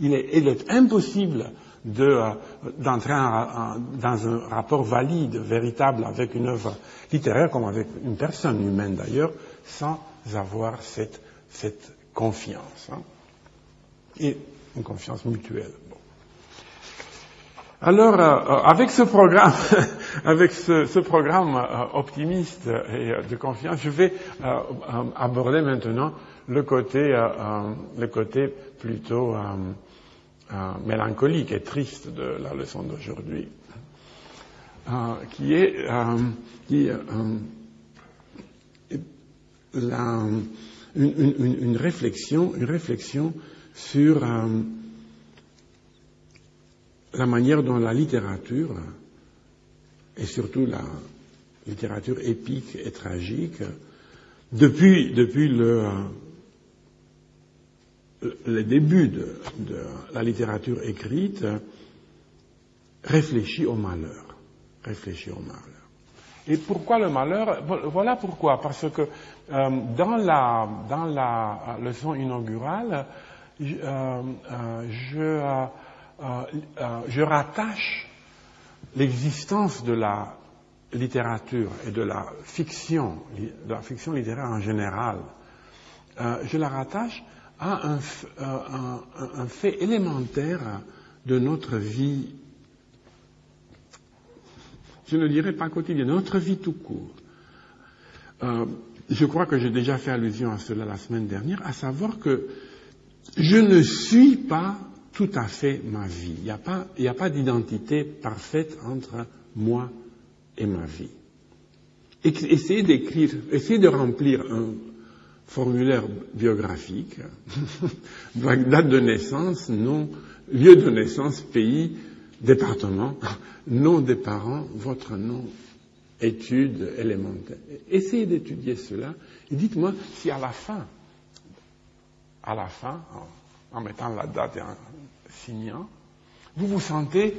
Il, est, impossible d'entrer dans un rapport valide, véritable avec une œuvre littéraire, comme avec une personne humaine d'ailleurs, sans avoir cette, cette confiance. Hein, et une confiance mutuelle. Alors, euh, avec ce programme, avec ce, programme euh, optimiste et euh, de confiance, je vais aborder maintenant le côté, le côté plutôt mélancolique et triste de la leçon d'aujourd'hui, qui est, une réflexion sur la manière dont la littérature, et surtout la littérature épique et tragique, depuis, depuis le, le début de, la littérature écrite, réfléchit au malheur. Réfléchit au malheur. Et pourquoi le malheur? Voilà pourquoi. Parce que euh, dans, la, dans la leçon inaugurale, je, euh, euh, je euh, euh, je rattache l'existence de la littérature et de la fiction, de la fiction littéraire en général, euh, je la rattache à un, fait élémentaire de notre vie, je ne dirais pas quotidienne, de notre vie tout court. Je crois que j'ai déjà fait allusion à cela la semaine dernière, à savoir que je ne suis pas tout à fait ma vie. Il n'y a pas, d'identité parfaite entre moi et ma vie. Essayez d'écrire, essayez de remplir un formulaire biographique, date de naissance, nom, lieu de naissance, pays, département, nom des parents, votre nom, études élémentaires. Essayez d'étudier cela et dites-moi si à la fin, à la fin, en mettant la date et en signant, vous vous sentez,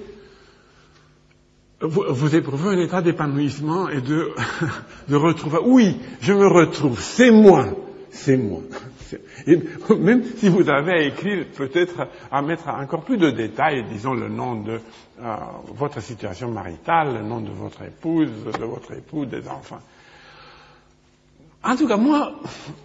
vous, vous éprouvez un état d'épanouissement et de, de retrouver, oui, je me retrouve, c'est moi, c'est moi. Même si vous avez à écrire, peut-être à mettre encore plus de détails, disons le nom de euh, votre situation maritale, le nom de votre épouse, de votre époux, des enfants. En tout cas, moi,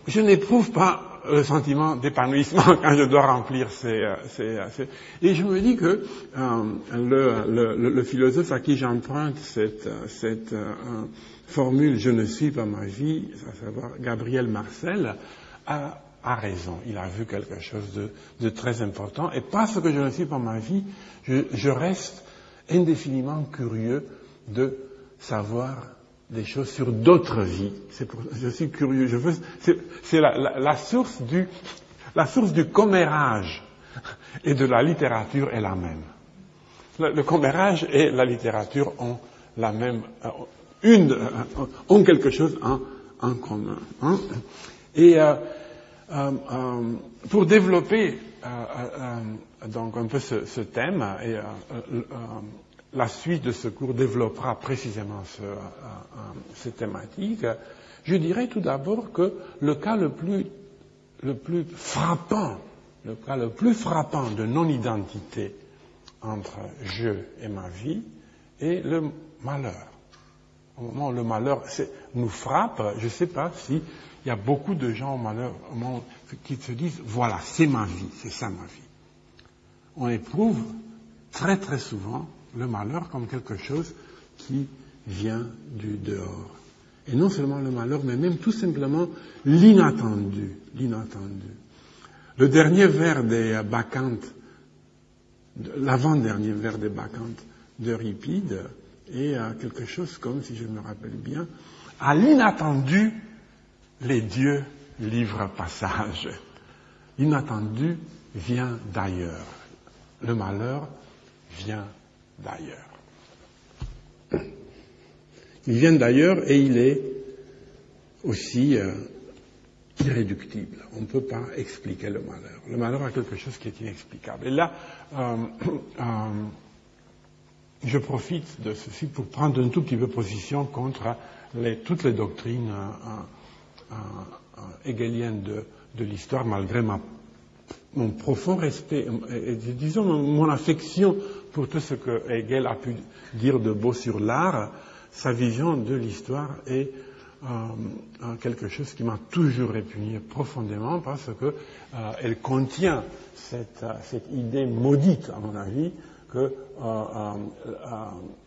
je n'éprouve pas le sentiment d'épanouissement quand je dois remplir ces, euh, ces, euh, ces... Et je me dis que euh, le, le, le, philosophe à qui j'emprunte cette, cette euh, formule « je ne suis pas ma vie », à savoir Gabriel Marcel, a, a raison. Il a vu quelque chose de, très important. Et parce que je ne suis pas ma vie, je, reste indéfiniment curieux de savoir des choses sur d'autres vies. je suis curieux. C'est, la, source du, la commérage et de la littérature est la même. Le, commérage et la littérature ont la même, euh, une, euh, ont quelque chose en, commun. Hein. Et euh, pour développer donc un peu ce, thème, et la suite de ce cours développera précisément ce, cette thématique, je dirais tout d'abord que le cas le plus, frappant, le cas le plus frappant de non-identité entre je et ma vie est le malheur. Au moment où le malheur nous frappe, je ne sais pas s'il y a beaucoup de gens au au moment, qui se disent voilà, c'est ma vie, c'est ça ma vie. On éprouve très très souvent le malheur comme quelque chose qui vient du dehors. Et non seulement le malheur, mais même tout simplement l'inattendu, l'inattendu. Le dernier vers des Bacchantes, l'avant-dernier vers des Bacchantes d'Euripide est quelque chose comme, si je me rappelle bien, à l'inattendu, les dieux livrent passage. L'inattendu vient d'ailleurs. Le malheur vient d'ailleurs. Il vient d'ailleurs et il est aussi euh, irréductible. On ne peut pas expliquer le malheur. Le malheur a quelque chose qui est inexplicable. Et là, euh, euh, je profite de ceci pour prendre un tout petit peu position contre toutes les doctrines hegeliennes de, l'histoire, malgré ma mon profond respect, et, disons mon affection pour tout ce que Hegel a pu dire de beau sur l'art, sa vision de l'histoire est euh, quelque chose qui m'a toujours répugné profondément parce qu'elle euh, contient cette, idée maudite, à mon avis, que euh,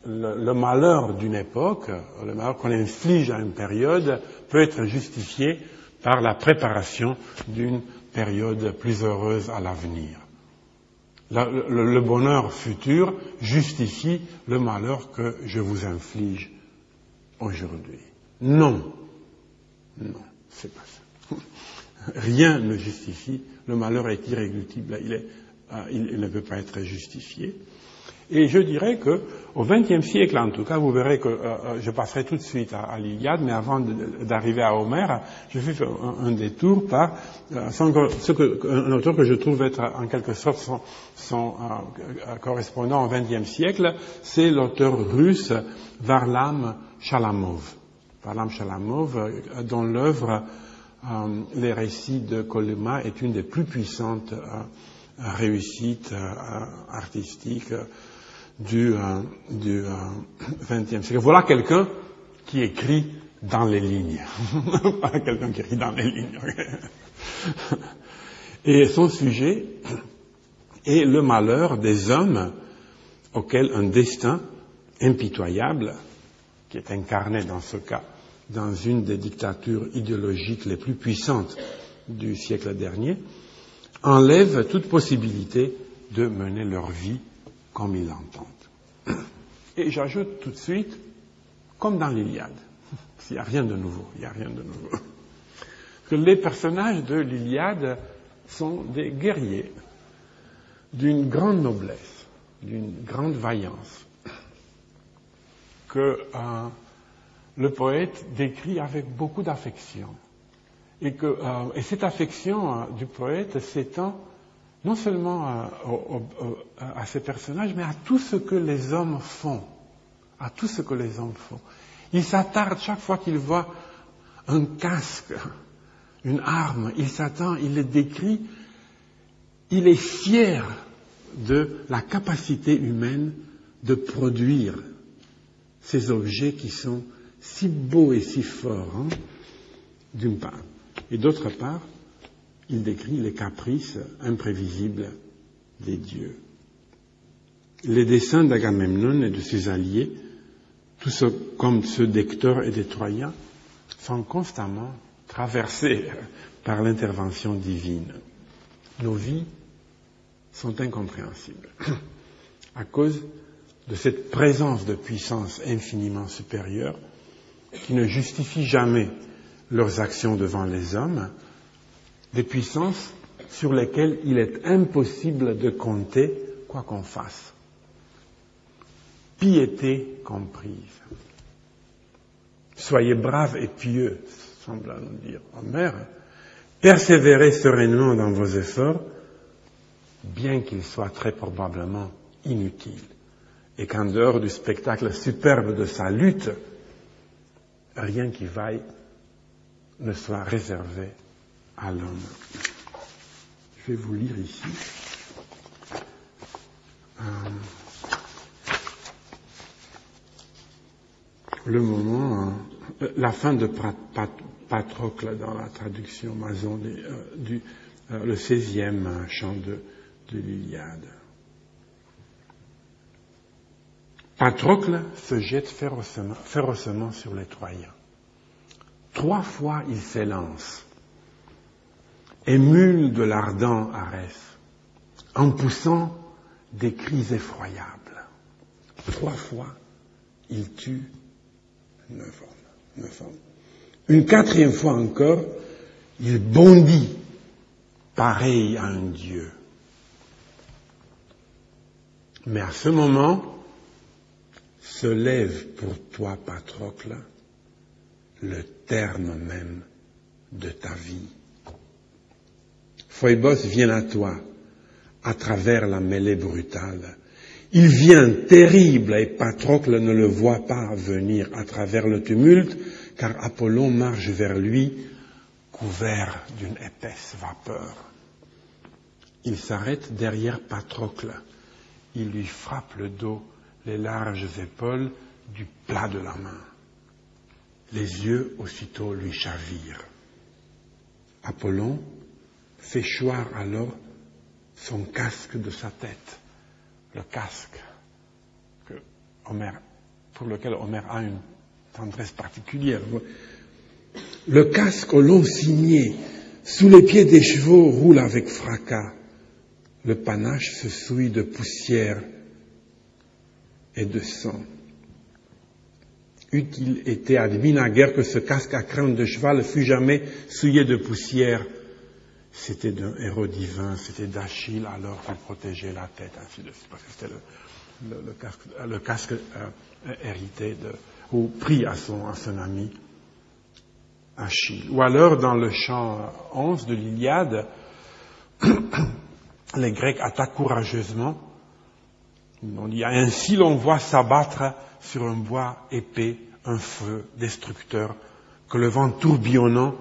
le, malheur d'une époque, le malheur qu'on inflige à une période, peut être justifié par la préparation d'une période plus heureuse à l'avenir. Le, bonheur futur justifie le malheur que je vous inflige aujourd'hui. Non. Non, c'est pas ça. Rien ne justifie. Le malheur est irréductible. Euh, il ne peut pas être justifié. Et je dirais que au XXe siècle, en tout cas, vous verrez que euh, euh, je passerai tout de suite à, l'Iliade, mais avant d'arriver à Homère, je fais un, détour par euh, un auteur que je trouve être en quelque sorte son, son correspondant au XXe siècle, c'est l'auteur russe Varlam Chalamov. Varlam Chalamov, dont l'œuvre Les récits de Kolema est une des plus puissantes réussites artistiques du, euh, XXe euh, siècle. Voilà quelqu'un qui écrit dans les lignes. Pas quelqu'un qui écrit dans les lignes. Et son sujet est le malheur des hommes auxquels un destin impitoyable, qui est incarné dans ce cas dans une des dictatures idéologiques les plus puissantes du siècle dernier, enlève toute possibilité de mener leur vie comme ils l'entendent. Et j'ajoute tout de suite, comme dans l'Iliade, il n'y a rien de nouveau, il n'y a rien de nouveau, que les personnages de l'Iliade sont des guerriers d'une grande noblesse, d'une grande vaillance, que euh, le poète décrit avec beaucoup d'affection. Et, que, euh, et cette affection euh, du poète s'étend non seulement à, ces personnages, mais à tout ce que les hommes font. À tout ce que les hommes font. Il s'attarde chaque fois qu'il voit un casque, une arme, il s'attend, il le décrit, il est fier de la capacité humaine de produire ces objets qui sont si beaux et si forts, hein, d'une part. Et d'autre part, il décrit les caprices imprévisibles des dieux. Les dessins d'Agamemnon et de ses alliés, tous comme ceux d'Hector et des Troyens, sont constamment traversés par l'intervention divine. Nos vies sont incompréhensibles à cause de cette présence de puissance infiniment supérieure qui ne justifie jamais leurs actions devant les hommes, des puissances sur lesquelles il est impossible de compter quoi qu'on fasse. Piété comprise. Soyez braves et pieux, semble nous dire Homère. Persévérez sereinement dans vos efforts, bien qu'ils soient très probablement inutiles, et qu'en dehors du spectacle superbe de sa lutte, rien qui vaille ne soit réservé à l'homme. Je vais vous lire ici. Euh, le moment, euh, la fin de Patrocle dans la traduction Mazon euh, du le 16e chant de, de l'Iliade. Patrocle se jette férocement sur les Troyens. Trois fois il s'élance, émule de l'ardent Arès, en poussant des cris effroyables. Trois fois, il tue neuf hommes. Neuf hommes. Une quatrième fois encore, il bondit, pareil à un dieu. Mais à ce moment, se lève pour toi, Patrocle, le terme même de ta vie. Phoebos vient à toi à travers la mêlée brutale. Il vient terrible et Patrocle ne le voit pas venir à travers le tumulte, car Apollon marche vers lui couvert d'une épaisse vapeur. Il s'arrête derrière Patrocle. Il lui frappe le dos les larges épaules du plat de la main. Les yeux aussitôt lui chavirent. Apollon fait choir alors son casque de sa tête, le casque pour lequel Homère a une tendresse particulière. Le casque au long signé, sous les pieds des chevaux, roule avec fracas. Le panache se souille de poussière et de sang. Eût-il été admis naguère que ce casque à crâne de cheval fût jamais souillé de poussière, c'était d'un héros divin, c'était d'Achille alors qu'il protégeait la tête, ainsi de suite, parce que c'était le, casque, euh, hérité ou pris à son, ami Achille. Ou alors dans le chant 11 de l'Iliade, les Grecs attaquent courageusement dit ainsi l'on voit s'abattre sur un bois épais un feu destructeur que le vent tourbillonnant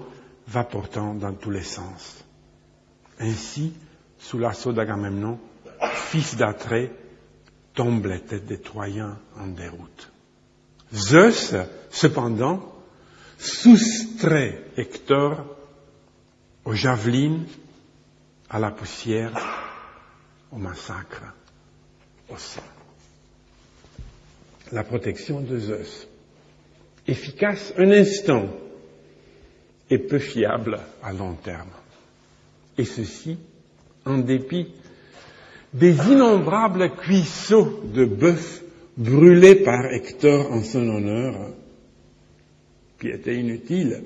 va portant dans tous les sens. Ainsi, sous l'assaut d'Agamemnon, fils d'Atrée, tombent les têtes des Troyens en déroute. Zeus, cependant, soustrait Hector aux javelines, à la poussière, au massacre au La protection de Zeus. Efficace un instant et peu fiable à long terme. Et ceci en dépit des innombrables cuisseaux de bœuf brûlés par Hector en son honneur, qui étaient inutiles,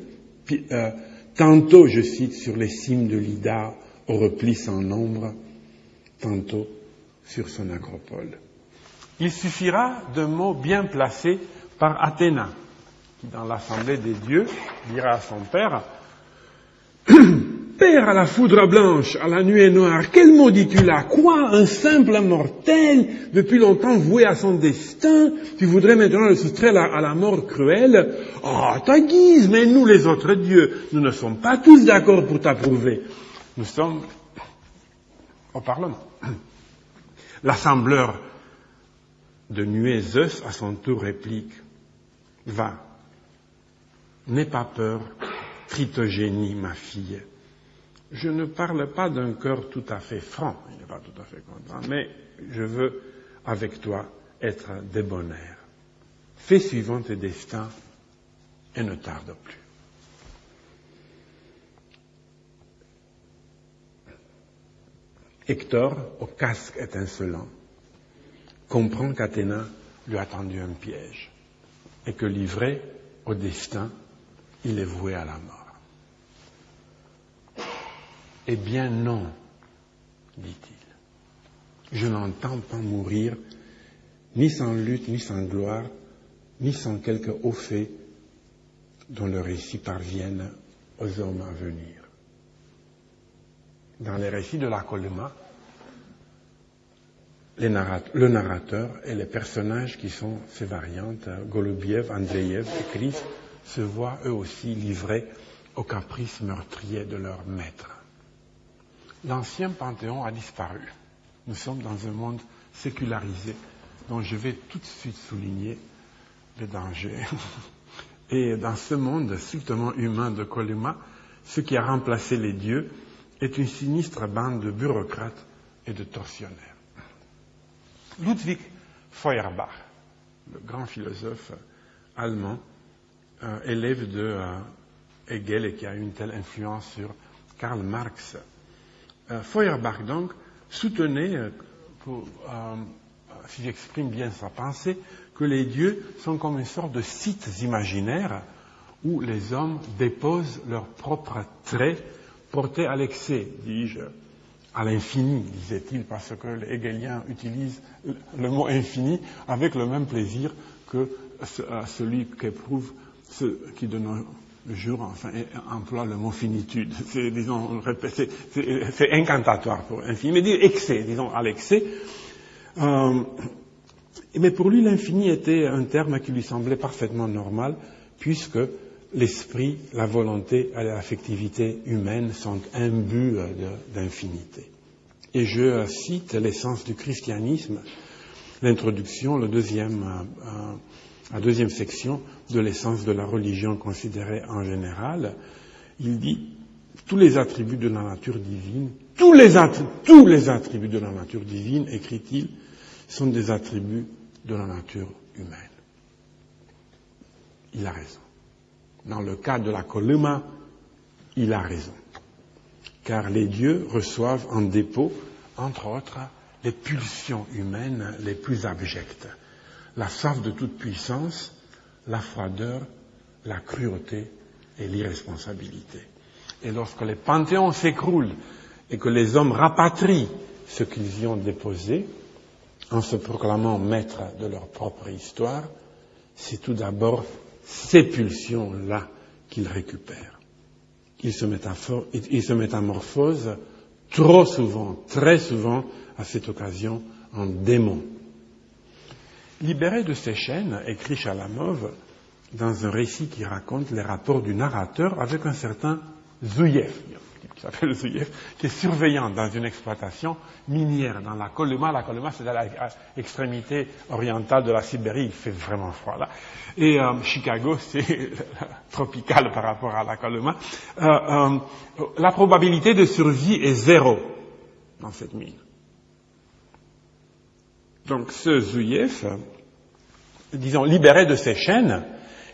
euh, tantôt, je cite, sur les cimes de l'Ida au repli sans nombre, tantôt sur son acropole. Il suffira d'un mot bien placé par Athéna, qui dans l'assemblée des dieux dira à son père À la foudre blanche, à la nuée noire, quel mot dis-tu là? Quoi? Un simple mortel, depuis longtemps voué à son destin, tu voudrais maintenant le soustraire à, la mort cruelle? Oh, ta guise, mais nous les autres dieux, nous ne sommes pas tous d'accord pour t'approuver. Nous sommes au Parlement. L'assembleur de nuée Zeus, à son tour, réplique Va, n'aie pas peur, Tritogénie, ma fille je ne parle pas d'un cœur tout à fait franc, il n'est pas tout à fait content, mais je veux, avec toi, être débonnaire. Fais suivant tes destins et ne tarde plus. Hector, au casque étincelant, comprend qu'Athéna lui a tendu un piège et que livré au destin, il est voué à la mort. Eh bien non, dit-il. Je n'entends pas mourir ni sans lutte, ni sans gloire, ni sans quelque haut fait dont le récit parvienne aux hommes à venir. Dans les récits de la Colma, le narrateur et les personnages qui sont ces variantes, Golubiev, Andreev et Christ, se voient eux aussi livrés aux caprices meurtriers de leur maître. L'ancien panthéon a disparu. Nous sommes dans un monde sécularisé dont je vais tout de suite souligner les dangers. Et dans ce monde strictement humain de Colima, ce qui a remplacé les dieux est une sinistre bande de bureaucrates et de tortionnaires. Ludwig Feuerbach, le grand philosophe allemand, euh, élève de euh, Hegel et qui a eu une telle influence sur Karl Marx. Euh, Feuerbach, donc, soutenait, si j'exprime bien sa pensée, que les dieux sont comme une sorte de sites imaginaires où les hommes déposent leurs propres traits portés à l'excès, dis-je, à l'infini, disait-il, parce que les Hegeliens utilisent le mot infini avec le même plaisir que celui qu'éprouve ceux qui de jours enfin, emploient le mot finitude. C'est, disons, c'est, incantatoire pour infini, mais dire excès, disons, à l'excès. Euh, mais pour lui, l'infini était un terme qui lui semblait parfaitement normal, puisque l'esprit, la volonté et l'affectivité humaine sont imbus d'infinité. Et je cite l'essence du christianisme, l'introduction, le deuxième, euh, la deuxième section de l'essence de la religion considérée en général. Il dit tous les attributs de la nature divine, tous les, attributs de la nature divine, écrit-il, sont des attributs de la nature humaine. Il a raison. Dans le cas de la columa, il a raison. Car les dieux reçoivent en dépôt, entre autres, les pulsions humaines les plus abjectes. La soif de toute puissance, la froideur, la cruauté et l'irresponsabilité. Et lorsque les panthéons s'écroulent et que les hommes rapatrient ce qu'ils y ont déposé, en se proclamant maîtres de leur propre histoire, c'est tout d'abord ces pulsions-là qu'ils récupèrent. Ils se, ils se métamorphosent trop souvent, très souvent, à cette occasion, en démons. Libéré de ces chaînes, écrit Chalamov dans un récit qui raconte les rapports du narrateur avec un certain Zouyev, qui s'appelle Zouyev, qui est surveillant dans une exploitation minière dans la Coloma. La Coloma, c'est à l'extrémité orientale de la Sibérie. Il fait vraiment froid là. Et euh, Chicago, c'est tropical par rapport à la Coloma. Euh, euh, la probabilité de survie est zéro dans cette mine. Donc ce Zouyev, disons, libéré de ses chaînes,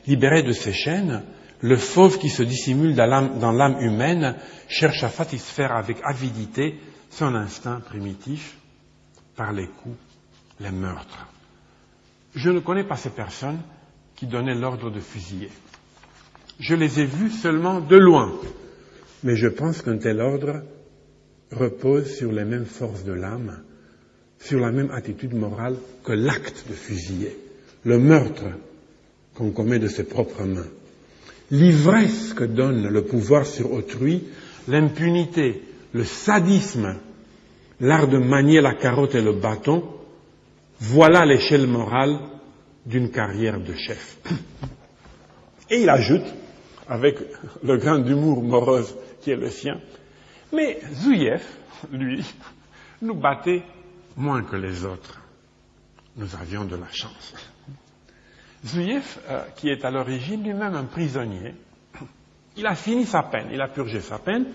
libéré de ses chaînes, le fauve qui se dissimule dans l'âme humaine cherche à satisfaire avec avidité son instinct primitif par les coups, les meurtres. Je ne connais pas ces personnes qui donnaient l'ordre de fusiller. Je les ai vues seulement de loin, mais je pense qu'un tel ordre repose sur les mêmes forces de l'âme, sur la même attitude morale que l'acte de fusiller, le meurtre qu'on commet de ses propres mains l'ivresse que donne le pouvoir sur autrui, l'impunité, le sadisme, l'art de manier la carotte et le bâton, voilà l'échelle morale d'une carrière de chef. Et il ajoute, avec le grain d'humour morose qui est le sien, mais Zouyev, lui, nous battait moins que les autres. Nous avions de la chance. Zouyev, euh, qui est à l'origine lui-même un prisonnier, il a fini sa peine, il a purgé sa peine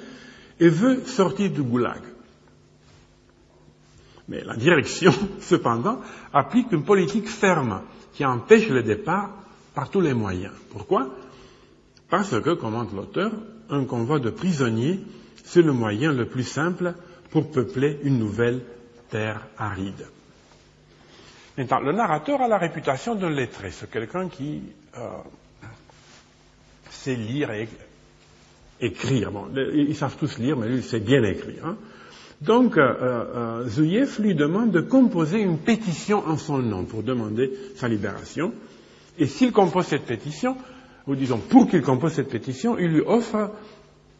et veut sortir du goulag. Mais la direction, cependant, applique une politique ferme qui empêche le départ par tous les moyens. Pourquoi? Parce que, commente l'auteur, un convoi de prisonniers, c'est le moyen le plus simple pour peupler une nouvelle terre aride. Maintenant, le narrateur a la réputation d'un lettré, c'est quelqu'un qui euh, sait lire et écrire. Ils savent tous lire, mais lui, il sait bien écrire. Hein. Donc, euh, euh, lui demande de composer une pétition en son nom pour demander sa libération. Et s'il compose cette pétition, ou disons pour qu'il compose cette pétition, il lui offre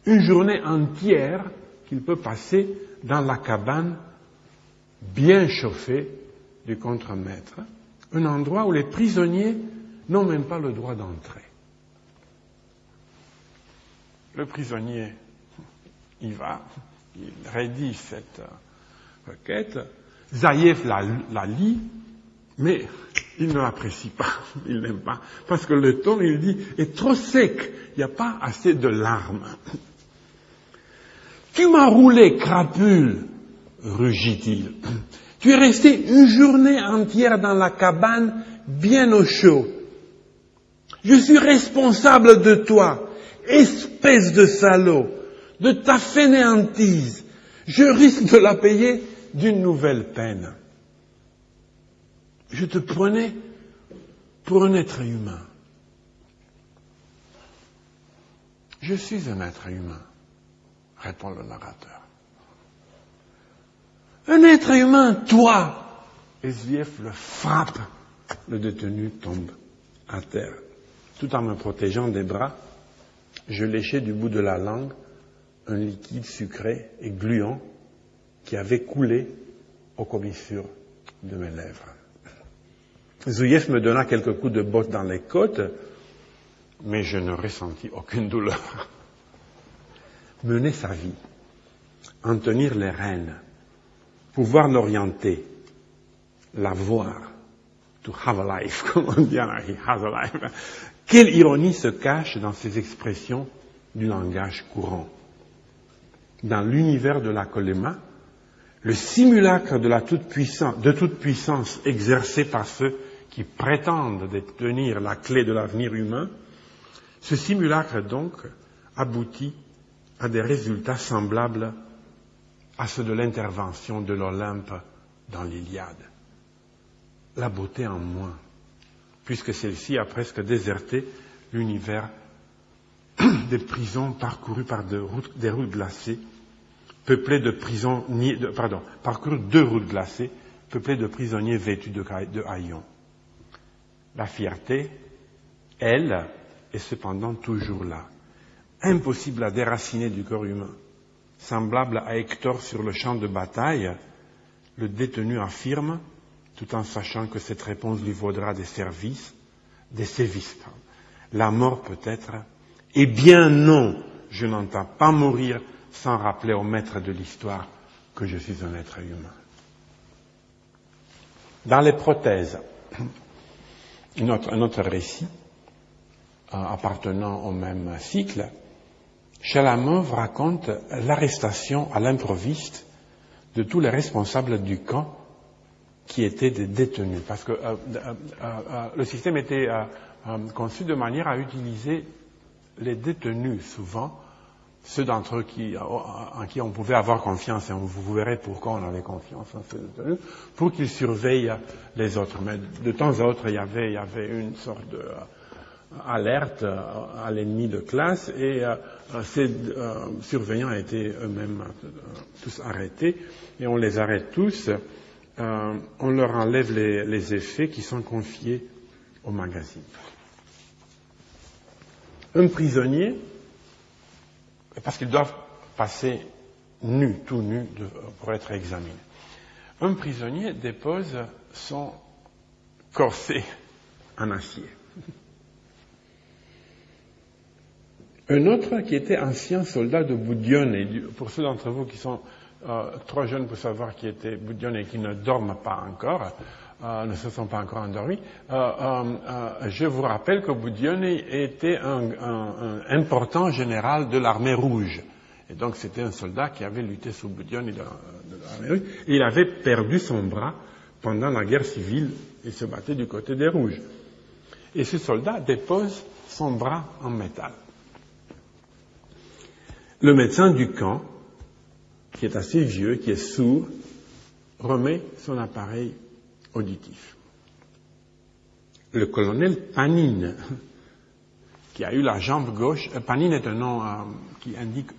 une journée entière qu'il peut passer dans la cabane bien chauffée du contre-maître, un endroit où les prisonniers n'ont même pas le droit d'entrer. Le prisonnier y va, il rédige cette requête, Zaïef la, la lit, mais il ne l'apprécie pas, il n'aime pas, parce que le ton, il dit, est trop sec, il n'y a pas assez de larmes. Tu m'as roulé, crapule, rugit-il. Tu es resté une journée entière dans la cabane, bien au chaud. Je suis responsable de toi, espèce de salaud, de ta fainéantise. Je risque de la payer d'une nouvelle peine. Je te prenais pour un être humain. Je suis un être humain répond le narrateur. Un être humain, toi SVF le frappe. Le détenu tombe à terre. Tout en me protégeant des bras, je léchais du bout de la langue un liquide sucré et gluant qui avait coulé aux commissures de mes lèvres. Zouyev me donna quelques coups de botte dans les côtes, mais je ne ressentis aucune douleur mener sa vie, en tenir les rênes, pouvoir l'orienter, la voir, to have a life, comme on dit he has a life. Quelle ironie se cache dans ces expressions du langage courant. Dans l'univers de la colema, le simulacre de toute-puissance, de toute puissance exercée par ceux qui prétendent détenir la clé de l'avenir humain, ce simulacre donc aboutit à des résultats semblables à ceux de l'intervention de l'Olympe dans l'Iliade. La beauté en moins, puisque celle-ci a presque déserté l'univers des prisons parcourues par des routes, glacées, peuplées de prisonniers, pardon, deux routes glacées, peuplées de prisonniers vêtus de haillons. La fierté, elle, est cependant toujours là impossible à déraciner du corps humain. Semblable à Hector sur le champ de bataille, le détenu affirme, tout en sachant que cette réponse lui vaudra des services, des sévices. La mort peut-être. Eh bien non, je n'entends pas mourir sans rappeler au maître de l'histoire que je suis un être humain. Dans les prothèses, un autre récit euh, appartenant au même cycle, Chalamov raconte l'arrestation à l'improviste de tous les responsables du camp qui étaient des détenus, parce que euh, euh, euh, le système était conçu de manière à utiliser les détenus souvent, ceux d'entre eux qui, en qui on pouvait avoir confiance, et vous verrez pourquoi on avait confiance en ces détenus, pour qu'ils surveillent les autres. Mais de temps à autre, il y avait une sorte de alerte à l'ennemi de classe et euh, ces euh, surveillants été eux-mêmes euh, tous arrêtés et on les arrête tous. on leur enlève les, les, effets qui sont confiés au magazine. Un prisonnier, parce qu'ils doivent passer nus, tout nus, pour être examinés. Un prisonnier dépose son corset en acier. Un autre qui était ancien soldat de Boudione, et pour ceux d'entre vous qui sont euh, trop jeunes pour savoir qui était Boudione et qui ne dorment pas encore, euh, ne se sont pas encore endormis, euh, je vous rappelle que Boudione était un, important général de l'armée rouge. Et donc c'était un soldat qui avait lutté sous Boudione de, l'armée rouge. Et il avait perdu son bras pendant la guerre civile et se battait du côté des rouges. Et ce soldat dépose son bras en métal. Le médecin du camp qui est assez vieux, qui est sourd, remet son appareil auditif. Le colonel Panine, qui a eu la jambe gauche, euh, Panine est un nom euh, qui indique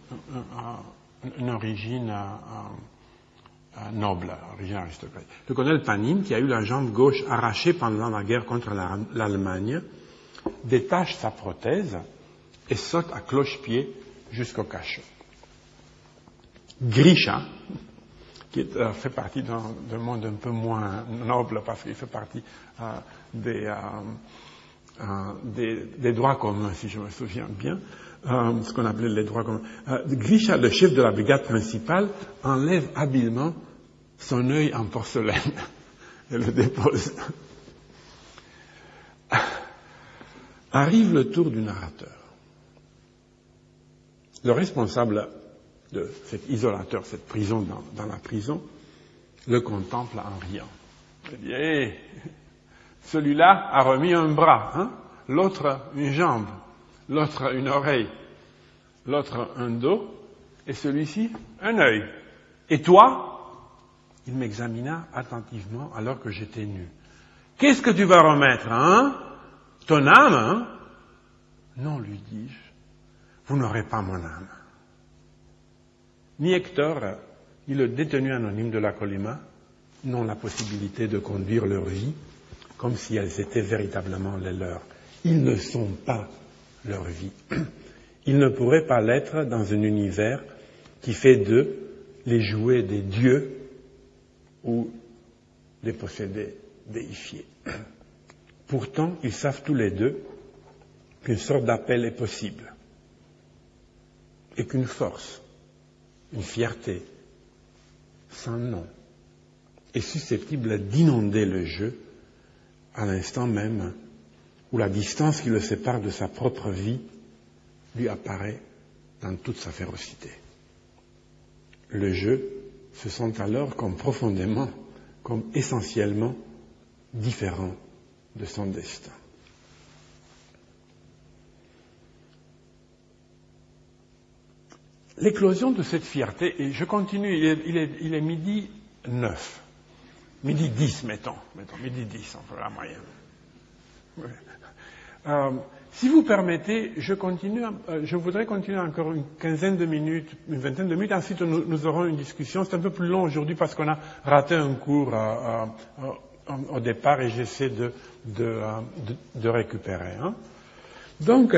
une origine euh, noble, origine aristocratique. Le colonel Panine, qui a eu la jambe gauche arrachée pendant la guerre contre l'Allemagne, détache sa prothèse et saute à cloche-pied jusqu'au cachot. Grisha, qui euh, fait partie d'un monde un peu moins noble parce qu'il fait partie euh, euh, des, des, droits communs, si je me souviens bien, ce qu'on appelait les droits communs. Grisha, le chef de la brigade principale, enlève habilement son œil en porcelaine et le dépose. Arrive le tour du narrateur. Le responsable de cet isolateur, cette prison dans, la prison, le contemple en riant. Il dit, eh, celui-là a remis un bras, hein, l'autre une jambe, l'autre une oreille, l'autre un dos, et celui-ci un œil. Et toi? Il m'examina attentivement alors que j'étais nu. Qu'est-ce que tu vas remettre, hein? Ton âme, hein? Non, lui dis-je, vous n'aurez pas mon âme. Ni Hector, ni le détenu anonyme de la Colima n'ont la possibilité de conduire leur vie comme si elles étaient véritablement les leurs. Ils ne sont pas leur vie. Ils ne pourraient pas l'être dans un univers qui fait d'eux les jouets des dieux ou les possédés déifiés. Pourtant, ils savent tous les deux qu'une sorte d'appel est possible et qu'une force une fierté sans nom est susceptible d'inonder le jeu à l'instant même où la distance qui le sépare de sa propre vie lui apparaît dans toute sa férocité. Le jeu se sent alors comme profondément, comme essentiellement différent de son destin. L'éclosion de cette fierté, et je continue, il est, midi 9, midi 10, mettons, mettons midi 10, enfin la moyenne. Euh, si vous permettez, je, continue, euh, je voudrais continuer encore une quinzaine de minutes, une vingtaine de minutes, ensuite nous, aurons une discussion. C'est un peu plus long aujourd'hui parce qu'on a raté un cours euh, au départ et j'essaie de, de, récupérer. Hein. Donc,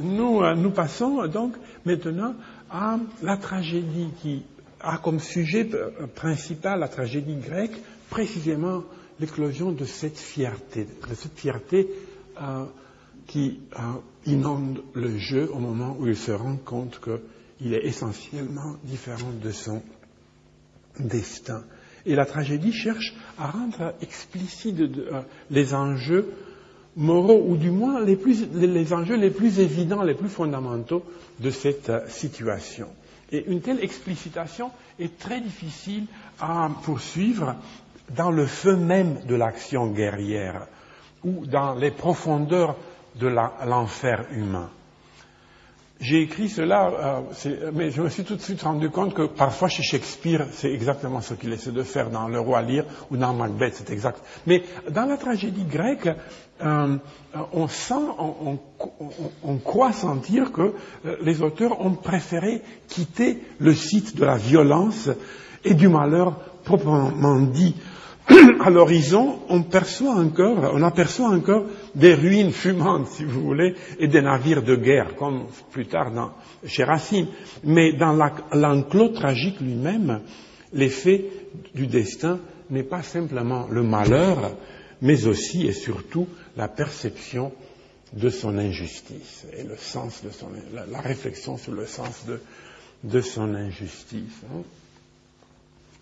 nous, nous passons donc maintenant à la tragédie qui a comme sujet principal la tragédie grecque, précisément l'éclosion de cette fierté, de cette fierté qui inonde le jeu au moment où il se rend compte qu'il est essentiellement différent de son destin. Et la tragédie cherche à rendre explicites les enjeux moraux, ou du moins les, les, enjeux les plus évidents, les plus fondamentaux de cette euh, situation. Et une telle explicitation est très difficile à poursuivre dans le feu même de l'action guerrière ou dans les profondeurs de l'enfer humain. J'ai écrit cela, euh, mais je me suis tout de suite rendu compte que parfois chez Shakespeare, c'est exactement ce qu'il essaie de faire dans Le Roi Lear ou dans Macbeth, c'est exact. Mais dans la tragédie grecque, euh, on sent, on, croit sentir que euh, les auteurs ont préféré quitter le site de la violence et du malheur proprement dit. À l'horizon, on perçoit encore, on aperçoit encore des ruines fumantes, si vous voulez, et des navires de guerre, comme plus tard dans, chez Racine. Mais dans l'enclos tragique lui-même, l'effet du destin n'est pas simplement le malheur, mais aussi et surtout la perception de son injustice et le sens de son, la, réflexion sur le sens de, son injustice. Hein.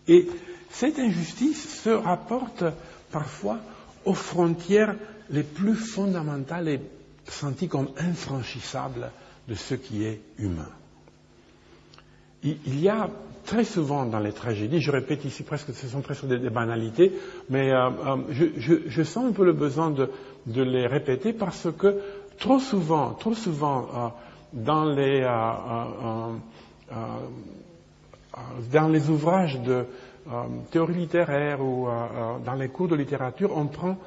Et cette injustice se rapporte parfois aux frontières les plus fondamentales et senties comme infranchissables de ce qui est humain. Il y a très souvent dans les tragédies, je répète ici presque, ce sont presque des, banalités, mais euh, euh, je, sens un peu le besoin de, les répéter parce que trop souvent, trop souvent, euh, dans les, dans les ouvrages de théorie littéraire ou dans les cours de littérature, on prend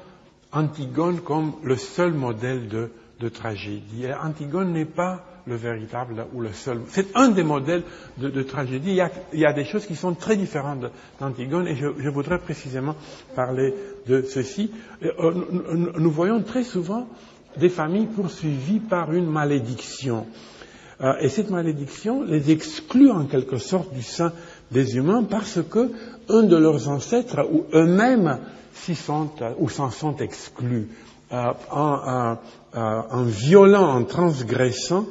Antigone comme le seul modèle de, tragédie. Et Antigone n'est pas le véritable ou le seul. C'est un des modèles de, tragédie. Il y, a, des choses qui sont très différentes d'Antigone et je, voudrais précisément parler de ceci. Euh, nous voyons très souvent des familles poursuivies par une malédiction. Euh, et cette malédiction les exclut en quelque sorte du sein des humains parce que un de leurs ancêtres ou eux-mêmes s'y sont ou s'en sont exclus euh, en, violant, en transgressant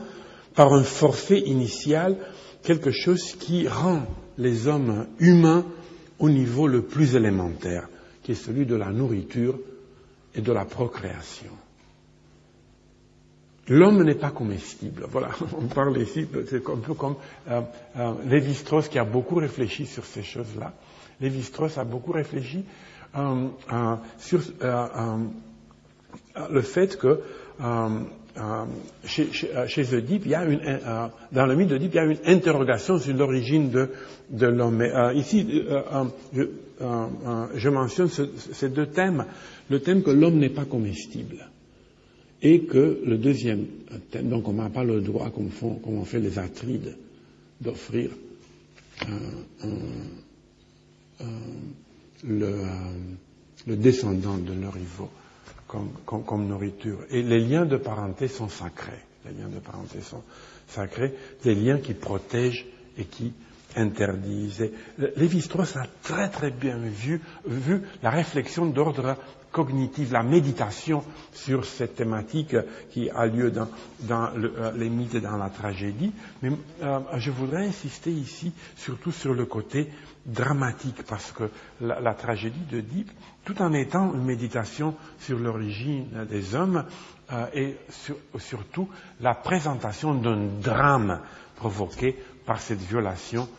par un forfait initial quelque chose qui rend les hommes humains au niveau le plus élémentaire, qui est celui de la nourriture et de la procréation. L'homme n'est pas comestible. Voilà, on parle ici, c'est un peu comme euh, euh, Lévi-Strauss qui a beaucoup réfléchi sur ces choses-là. Lévi-Strauss a beaucoup réfléchi euh, euh sur euh, le fait que chez, chez, Oedipe, il y a une, dans le mythe d'Oedipe, il y a une interrogation sur l'origine de, de l'homme. ici, je, mentionne ces deux thèmes. Le thème que l'homme n'est pas comestible et que le deuxième thème, donc on n'a pas le droit, comme, font, comme on fait les Atrides, d'offrir le, descendant de leur rivaux comme, nourriture. Et les liens de parenté sont sacrés. Les liens de parenté sont sacrés, des liens qui protègent et qui interdisent. Lévi-Strauss a très très bien vu, vu la réflexion d'ordre cognitive, la méditation sur cette thématique qui a lieu dans, euh, les mythes et dans la tragédie. Mais euh, je voudrais insister ici surtout sur le côté dramatique, parce que la, tragédie de Deep, tout en étant une méditation sur l'origine des hommes, euh, et surtout la présentation d'un drame provoqué par cette violation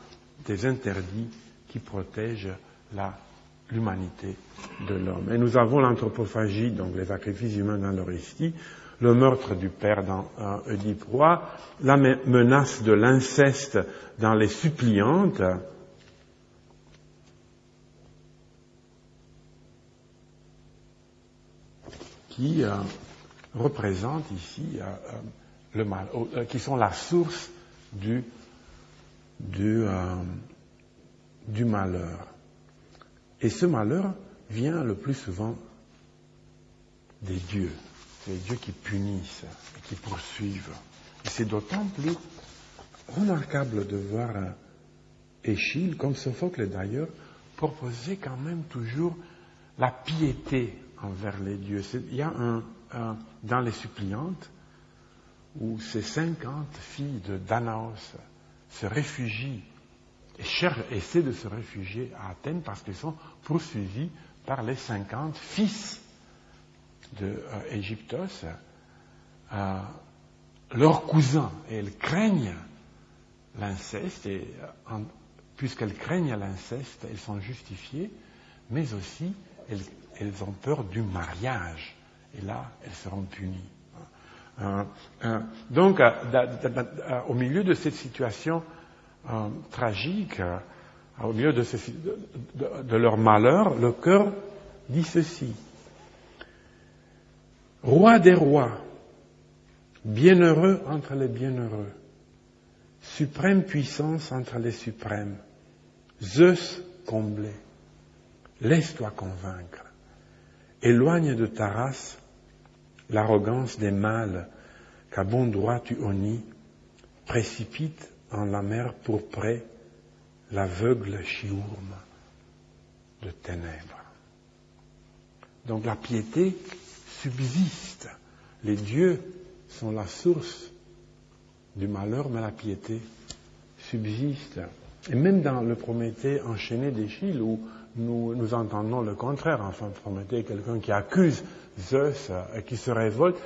des interdits qui protègent la l'humanité de l'homme. Et nous avons l'anthropophagie, donc les sacrifices humains dans l'Orestie, le meurtre du père dans euh, la menace de l'inceste dans les suppliantes, qui euh, représentent ici euh, euh, le mal, qui sont la source du, du malheur. Et ce malheur vient le plus souvent des dieux. C'est les dieux qui punissent et qui poursuivent. Et c'est d'autant plus remarquable de voir Échille, comme Sophocle d'ailleurs, proposer quand même toujours la piété envers les dieux. Il y a un, dans les suppliantes où ces cinquante filles de Danaos se réfugient et cherchent, essaient de se réfugier à Athènes parce qu'ils sont poursuivis par les cinquante fils d'Égyptos, euh, euh, leurs cousins, et elles craignent l'inceste, et euh, puisqu'elles craignent l'inceste, elles sont justifiées, mais aussi elles, ont peur du mariage, et là, elles seront punies. donc, au milieu de cette situation euh, tragique, euh, au milieu de, de, leur malheur, le cœur dit ceci. Roi des rois, bienheureux entre les bienheureux, suprême puissance entre les suprêmes, Zeus comblé, laisse-toi convaincre, éloigne de ta race l'arrogance des mâles qu'à bon droit tu honnis, précipite en la mer pourprée l'aveugle chiourme de ténèbres. Donc la piété subsiste. Les dieux sont la source du malheur, mais la piété subsiste. Et même dans le Prométhée enchaîné d'Échille, où nous, entendons le contraire, enfin Prométhée est quelqu'un qui accuse Zeus et qui se révolte,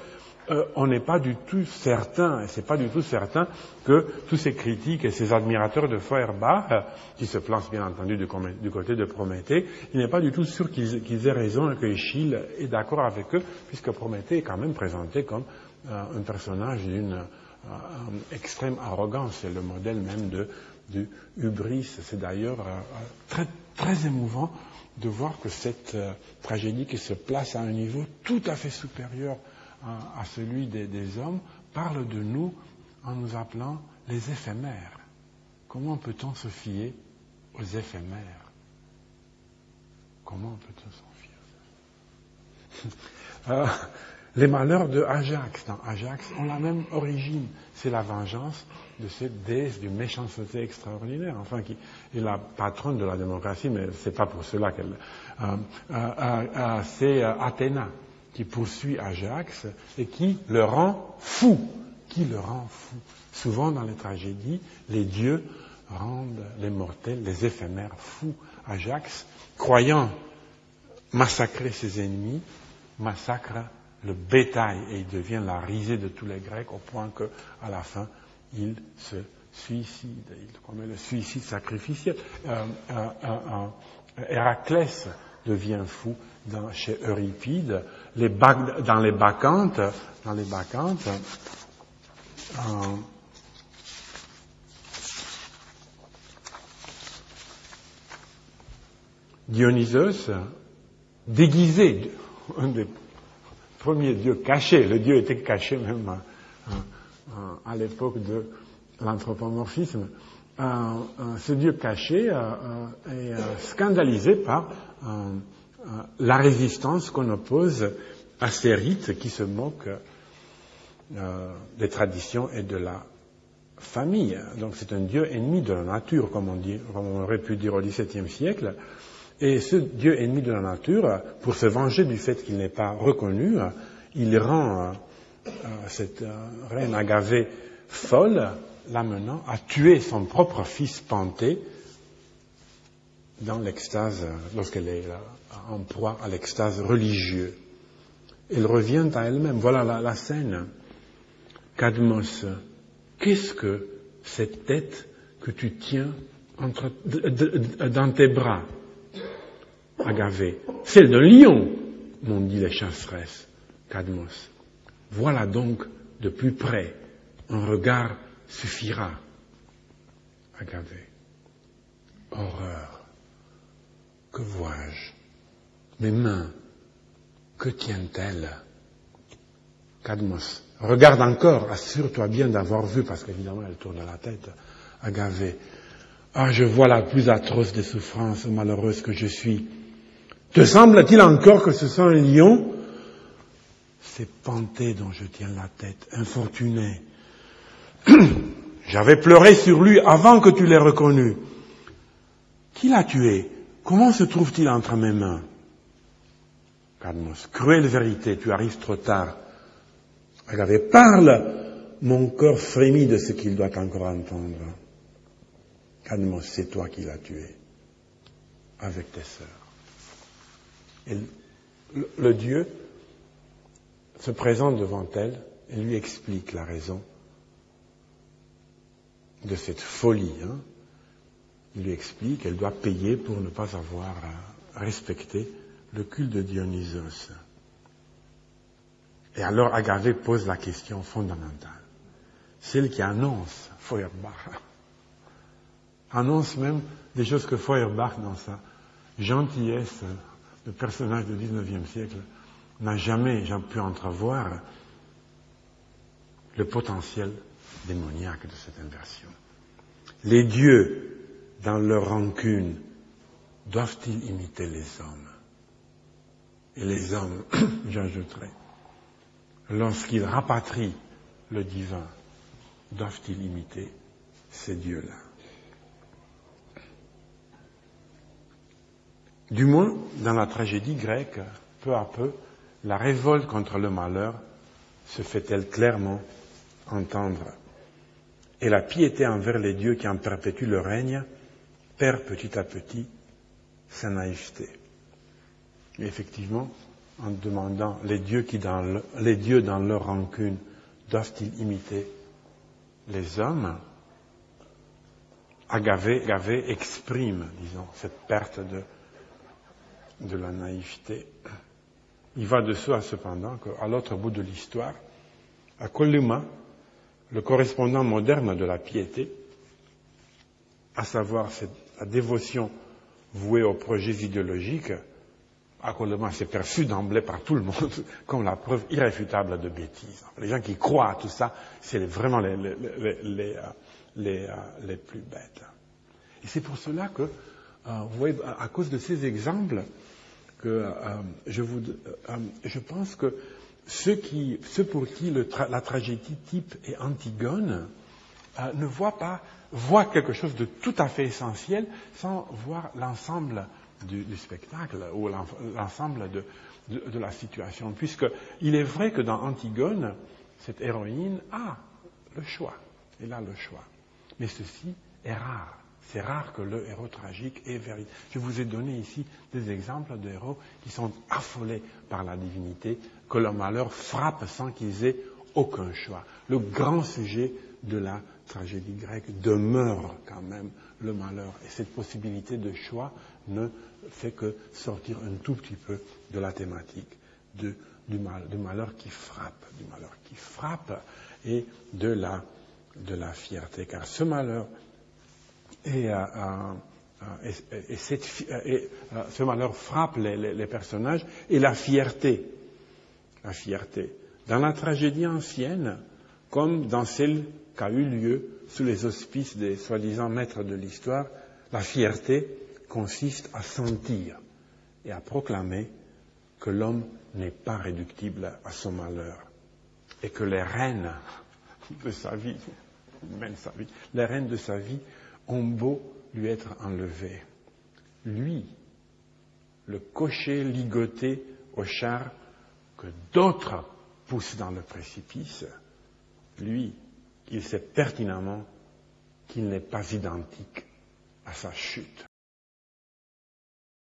euh, on n'est pas du tout certain, et c'est pas du tout certain que tous ces critiques et ces admirateurs de Feuerbach, euh, qui se placent bien entendu du, côté de Prométhée, il n'est pas du tout sûr qu'ils aient raison et que Échille est d'accord avec eux, puisque Prométhée est quand même présenté comme euh, un personnage d'une extrême arrogance, c'est le modèle même de, du hubris. C'est d'ailleurs très, très émouvant de voir que cette tragédie qui se place à un niveau tout à fait supérieur à, celui des, hommes parle de nous en nous appelant les éphémères. Comment peut-on se fier aux éphémères? Comment peut-on s'en fier euh, Les malheurs de Ajax dans Ajax ont la même origine. C'est la vengeance de cette déesse d'une méchanceté extraordinaire, enfin qui est la patronne de la démocratie, mais c'est pas pour cela qu'elle. Euh, euh, c'est Athéna qui poursuit Ajax et qui le rend fou. Qui le rend fou? Souvent dans les tragédies, les dieux rendent les mortels, les éphémères fous. Ajax, croyant massacrer ses ennemis, massacre le bétail et il devient la risée de tous les Grecs au point que, à la fin, il se suicide, il commet le suicide sacrificiel. Euh, euh, euh, Héraclès devient fou chez Euripide, dans les Bacchantes, dans les Bacchantes, Dionysos, déguisé, un des premiers dieux cachés, le dieu était caché même à l'époque de l'anthropomorphisme, ce Dieu caché est scandalisé par la résistance qu'on oppose à ces rites qui se moquent des traditions et de la famille. Donc c'est un Dieu ennemi de la nature, comme on, aurait pu dire au XVIIe siècle. Et ce Dieu ennemi de la nature, pour se venger du fait qu'il n'est pas reconnu, il rend cette reine Agavée folle, l'amenant à tuer son propre fils Panthée dans l'extase, lorsqu'elle est en proie à l'extase religieuse. Elle revient à elle-même. Voilà la, scène. Cadmos, qu'est-ce que cette tête que tu tiens entre, dans tes bras, Agavée Celle d'un lion, m'ont dit les chasseresses. Cadmos. Voilà donc de plus près. Un regard suffira. Agave. Horreur. Que vois-je Mes mains, que tiennent-elles Cadmos. Regarde encore, assure-toi bien d'avoir vu, parce qu'évidemment elle tourne la tête. Agave. Ah, je vois la plus atroce des souffrances malheureuses que je suis. Te semble-t-il encore que ce sont un lion c'est Panthée dont je tiens la tête, infortuné. J'avais pleuré sur lui avant que tu l'aies reconnu. Qui l'a tué Comment se trouve-t-il entre mes mains? Cadmos, cruelle vérité, tu arrives trop tard. Regardez, parle Mon corps frémit de ce qu'il doit encore entendre. Cadmos, c'est toi qui l'as tué, avec tes sœurs. Et le Dieu se présente devant elle et lui explique la raison de cette folie. Hein. Il lui explique qu'elle doit payer pour ne pas avoir respecté le culte de Dionysos. Et alors Agave pose la question fondamentale. Celle qui annonce Feuerbach, annonce même des choses que Feuerbach, dans sa gentillesse de personnage du XIXe siècle, n'a jamais pu entrevoir le potentiel démoniaque de cette inversion. Les dieux, dans leur rancune, doivent-ils imiter les hommes? Et les hommes, j'ajouterai, lorsqu'ils rapatrient le divin, doivent-ils imiter ces dieux-là? Du moins, dans la tragédie grecque, peu à peu, la révolte contre le malheur se fait-elle clairement entendre. Et la piété envers les dieux qui en perpétuent le règne perd petit à petit sa naïveté. Et effectivement, en demandant les dieux, qui dans les dieux dans leur rancune doivent-ils imiter les hommes, Agavé, exprime, disons, cette perte de, la naïveté. Il va de soi cependant qu'à l'autre bout de l'histoire, à Columa, le correspondant moderne de la piété, à savoir la dévotion vouée aux projets idéologiques, actuellement c'est perçu d'emblée par tout le monde comme la preuve irréfutable de bêtises. Les gens qui croient à tout ça, c'est vraiment les, les, les, les, plus bêtes. Et c'est pour cela que, euh, vous voyez, à cause de ces exemples, que euh, je, euh, je pense que ceux, qui, ceux pour qui la tragédie type est Antigone ne voient pas, voient quelque chose de tout à fait essentiel sans voir l'ensemble du, spectacle ou l'ensemble de, la situation. Puisqu'il est vrai que dans Antigone, cette héroïne a le choix. Elle a le choix. Mais ceci est rare. C'est rare que le héros tragique est véritable. Je vous ai donné ici des exemples de héros qui sont affolés par la divinité, que leur malheur frappe sans qu'ils aient aucun choix. Le grand sujet de la tragédie grecque demeure quand même le malheur. Et cette possibilité de choix ne fait que sortir un tout petit peu de la thématique du, mal, du malheur qui frappe, du malheur qui frappe et de la, de la fierté. Car ce malheur et, euh, euh, et, euh, ce malheur frappe les, les, personnages et la fierté. La fierté. Dans la tragédie ancienne, comme dans celle qui a eu lieu sous les auspices des soi-disant maîtres de l'histoire, la fierté consiste à sentir et à proclamer que l'homme n'est pas réductible à son malheur et que les reines de sa vie, sa vie, les reines de sa vie ont beau lui être enlevées. Lui, le cocher ligoté au char que d'autres poussent dans le précipice, lui, il sait pertinemment qu'il n'est pas identique à sa chute.